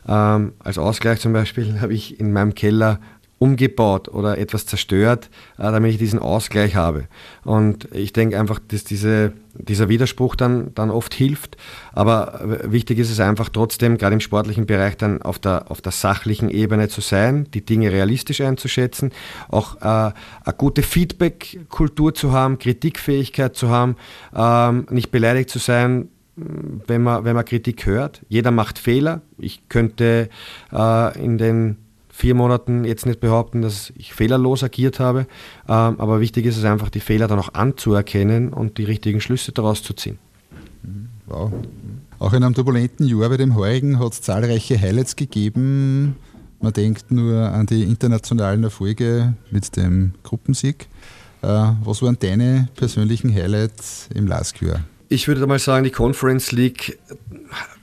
Ähm, als Ausgleich zum Beispiel *laughs* habe ich in meinem Keller umgebaut oder etwas zerstört, äh, damit ich diesen Ausgleich habe. Und ich denke einfach, dass diese, dieser Widerspruch dann, dann oft hilft. Aber wichtig ist es einfach trotzdem, gerade im sportlichen Bereich, dann auf der, auf der sachlichen Ebene zu sein, die Dinge realistisch einzuschätzen, auch äh, eine gute Feedback-Kultur zu haben, Kritikfähigkeit zu haben, ähm, nicht beleidigt zu sein, wenn man, wenn man Kritik hört. Jeder macht Fehler. Ich könnte äh, in den vier Monaten jetzt nicht behaupten, dass ich fehlerlos agiert habe. Ähm, aber wichtig ist es einfach, die Fehler dann auch anzuerkennen und die richtigen Schlüsse daraus zu ziehen. Wow. Auch in einem turbulenten Jahr wie dem heurigen hat es zahlreiche Highlights gegeben. Man denkt nur an die internationalen Erfolge mit dem Gruppensieg. Äh, was waren deine persönlichen Highlights im LASK-Jahr? Ich würde mal sagen, die Conference League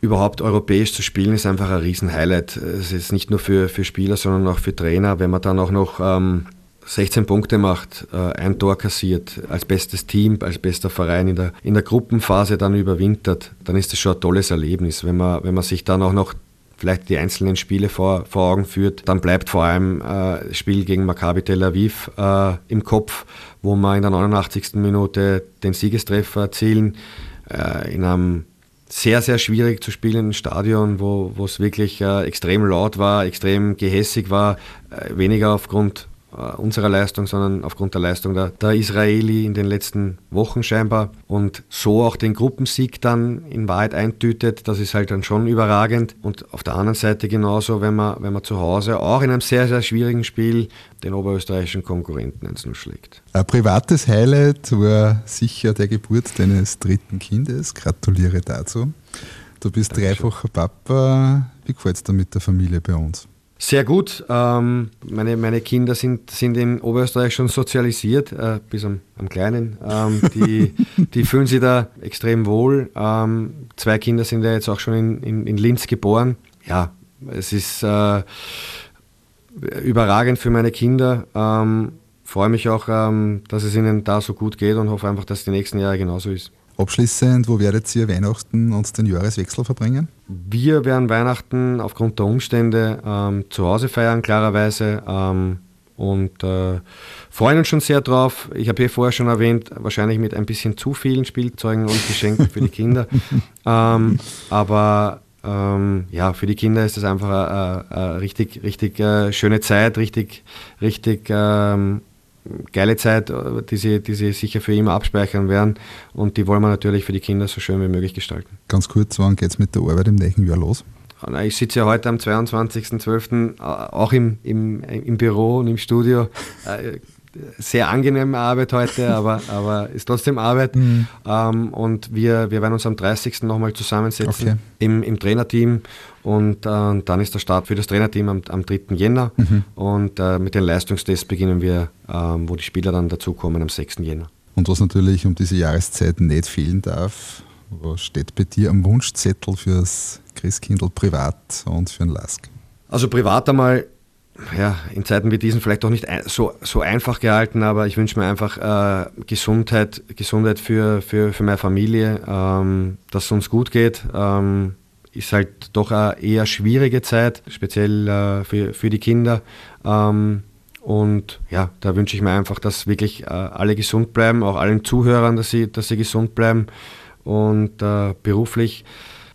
überhaupt europäisch zu spielen, ist einfach ein Riesen-Highlight. Es ist nicht nur für, für Spieler, sondern auch für Trainer. Wenn man dann auch noch ähm, 16 Punkte macht, äh, ein Tor kassiert, als bestes Team, als bester Verein in der, in der Gruppenphase dann überwintert, dann ist das schon ein tolles Erlebnis. Wenn man, wenn man sich dann auch noch vielleicht die einzelnen Spiele vor, vor Augen führt, dann bleibt vor allem äh, das Spiel gegen Maccabi Tel Aviv äh, im Kopf, wo wir in der 89. Minute den Siegestreffer erzielen, äh, in einem sehr, sehr schwierig zu spielen im Stadion, wo es wirklich äh, extrem laut war, extrem gehässig war, äh, weniger aufgrund unserer Leistung, sondern aufgrund der Leistung der, der Israeli in den letzten Wochen scheinbar und so auch den Gruppensieg dann in Wahrheit eintütet, das ist halt dann schon überragend und auf der anderen Seite genauso, wenn man, wenn man zu Hause auch in einem sehr, sehr schwierigen Spiel den oberösterreichischen Konkurrenten 1-0 schlägt. Ein privates Highlight war sicher der Geburt deines dritten Kindes, gratuliere dazu. Du bist Dankeschön. dreifacher Papa, wie gefällt es dir mit der Familie bei uns? Sehr gut. Ähm, meine, meine Kinder sind, sind in Oberösterreich schon sozialisiert, äh, bis am, am Kleinen. Ähm, die, *laughs* die fühlen sich da extrem wohl. Ähm, zwei Kinder sind ja jetzt auch schon in, in, in Linz geboren. Ja, es ist äh, überragend für meine Kinder. Ähm, freue mich auch, ähm, dass es ihnen da so gut geht und hoffe einfach, dass es die nächsten Jahre genauso ist. Abschließend, wo werdet ihr Weihnachten und den Jahreswechsel verbringen? Wir werden Weihnachten aufgrund der Umstände ähm, zu Hause feiern, klarerweise. Ähm, und äh, freuen uns schon sehr drauf. Ich habe hier vorher schon erwähnt, wahrscheinlich mit ein bisschen zu vielen Spielzeugen und Geschenken für die Kinder. *laughs* ähm, aber ähm, ja, für die Kinder ist das einfach eine, eine richtig, richtig äh, schöne Zeit, richtig, richtig ähm, geile Zeit, äh, die sie, die sie sicher für immer abspeichern werden. Und die wollen wir natürlich für die Kinder so schön wie möglich gestalten. Ganz kurz, wann geht es mit der Arbeit im nächsten Jahr los? Ich sitze ja heute am 22.12. Äh, auch im, im, im Büro und im Studio. *laughs* Sehr angenehme Arbeit heute, *laughs* aber, aber ist trotzdem Arbeit. Mhm. Ähm, und wir, wir werden uns am 30. nochmal zusammensetzen okay. im, im Trainerteam und äh, dann ist der Start für das Trainerteam am, am 3. Jänner mhm. und äh, mit den Leistungstests beginnen wir, äh, wo die Spieler dann dazukommen am 6. Jänner. Und was natürlich um diese Jahreszeit nicht fehlen darf, was steht bei dir am Wunschzettel fürs Christkindl privat und für den Lask? Also privat einmal ja, in Zeiten wie diesen vielleicht auch nicht so, so einfach gehalten, aber ich wünsche mir einfach äh, Gesundheit, Gesundheit für, für, für meine Familie, ähm, dass es uns gut geht. Ähm, ist halt doch eine eher schwierige Zeit, speziell äh, für, für die Kinder. Ähm, und ja, da wünsche ich mir einfach, dass wirklich äh, alle gesund bleiben, auch allen Zuhörern, dass sie, dass sie gesund bleiben und äh, beruflich,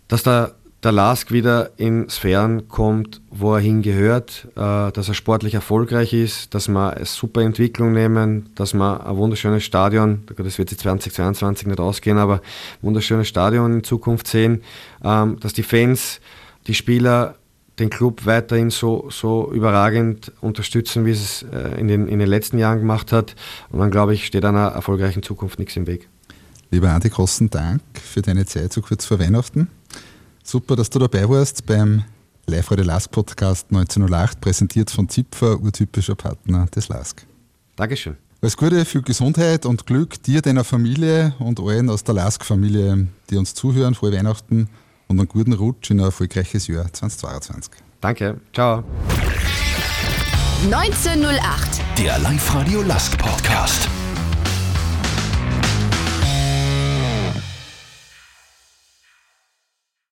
dass da der Lask wieder in Sphären kommt, wo er hingehört, äh, dass er sportlich erfolgreich ist, dass wir eine super Entwicklung nehmen, dass wir ein wunderschönes Stadion, das wird jetzt 2022 nicht ausgehen, aber ein wunderschönes Stadion in Zukunft sehen, ähm, dass die Fans, die Spieler den Club weiterhin so, so überragend unterstützen, wie es äh, in den, in den letzten Jahren gemacht hat. Und dann glaube ich, steht einer erfolgreichen Zukunft nichts im Weg. Lieber Andi, großen Dank für deine Zeit so kurz vor Weihnachten. Super, dass du dabei warst beim Live Radio Lask Podcast 1908, präsentiert von Zipfer, urtypischer Partner des Lask. Dankeschön. Alles Gute, viel Gesundheit und Glück dir, deiner Familie und allen aus der Lask-Familie, die uns zuhören. Frohe Weihnachten und einen guten Rutsch in ein erfolgreiches Jahr 2022. Danke, ciao. 1908, der Live-Radio Lask Podcast.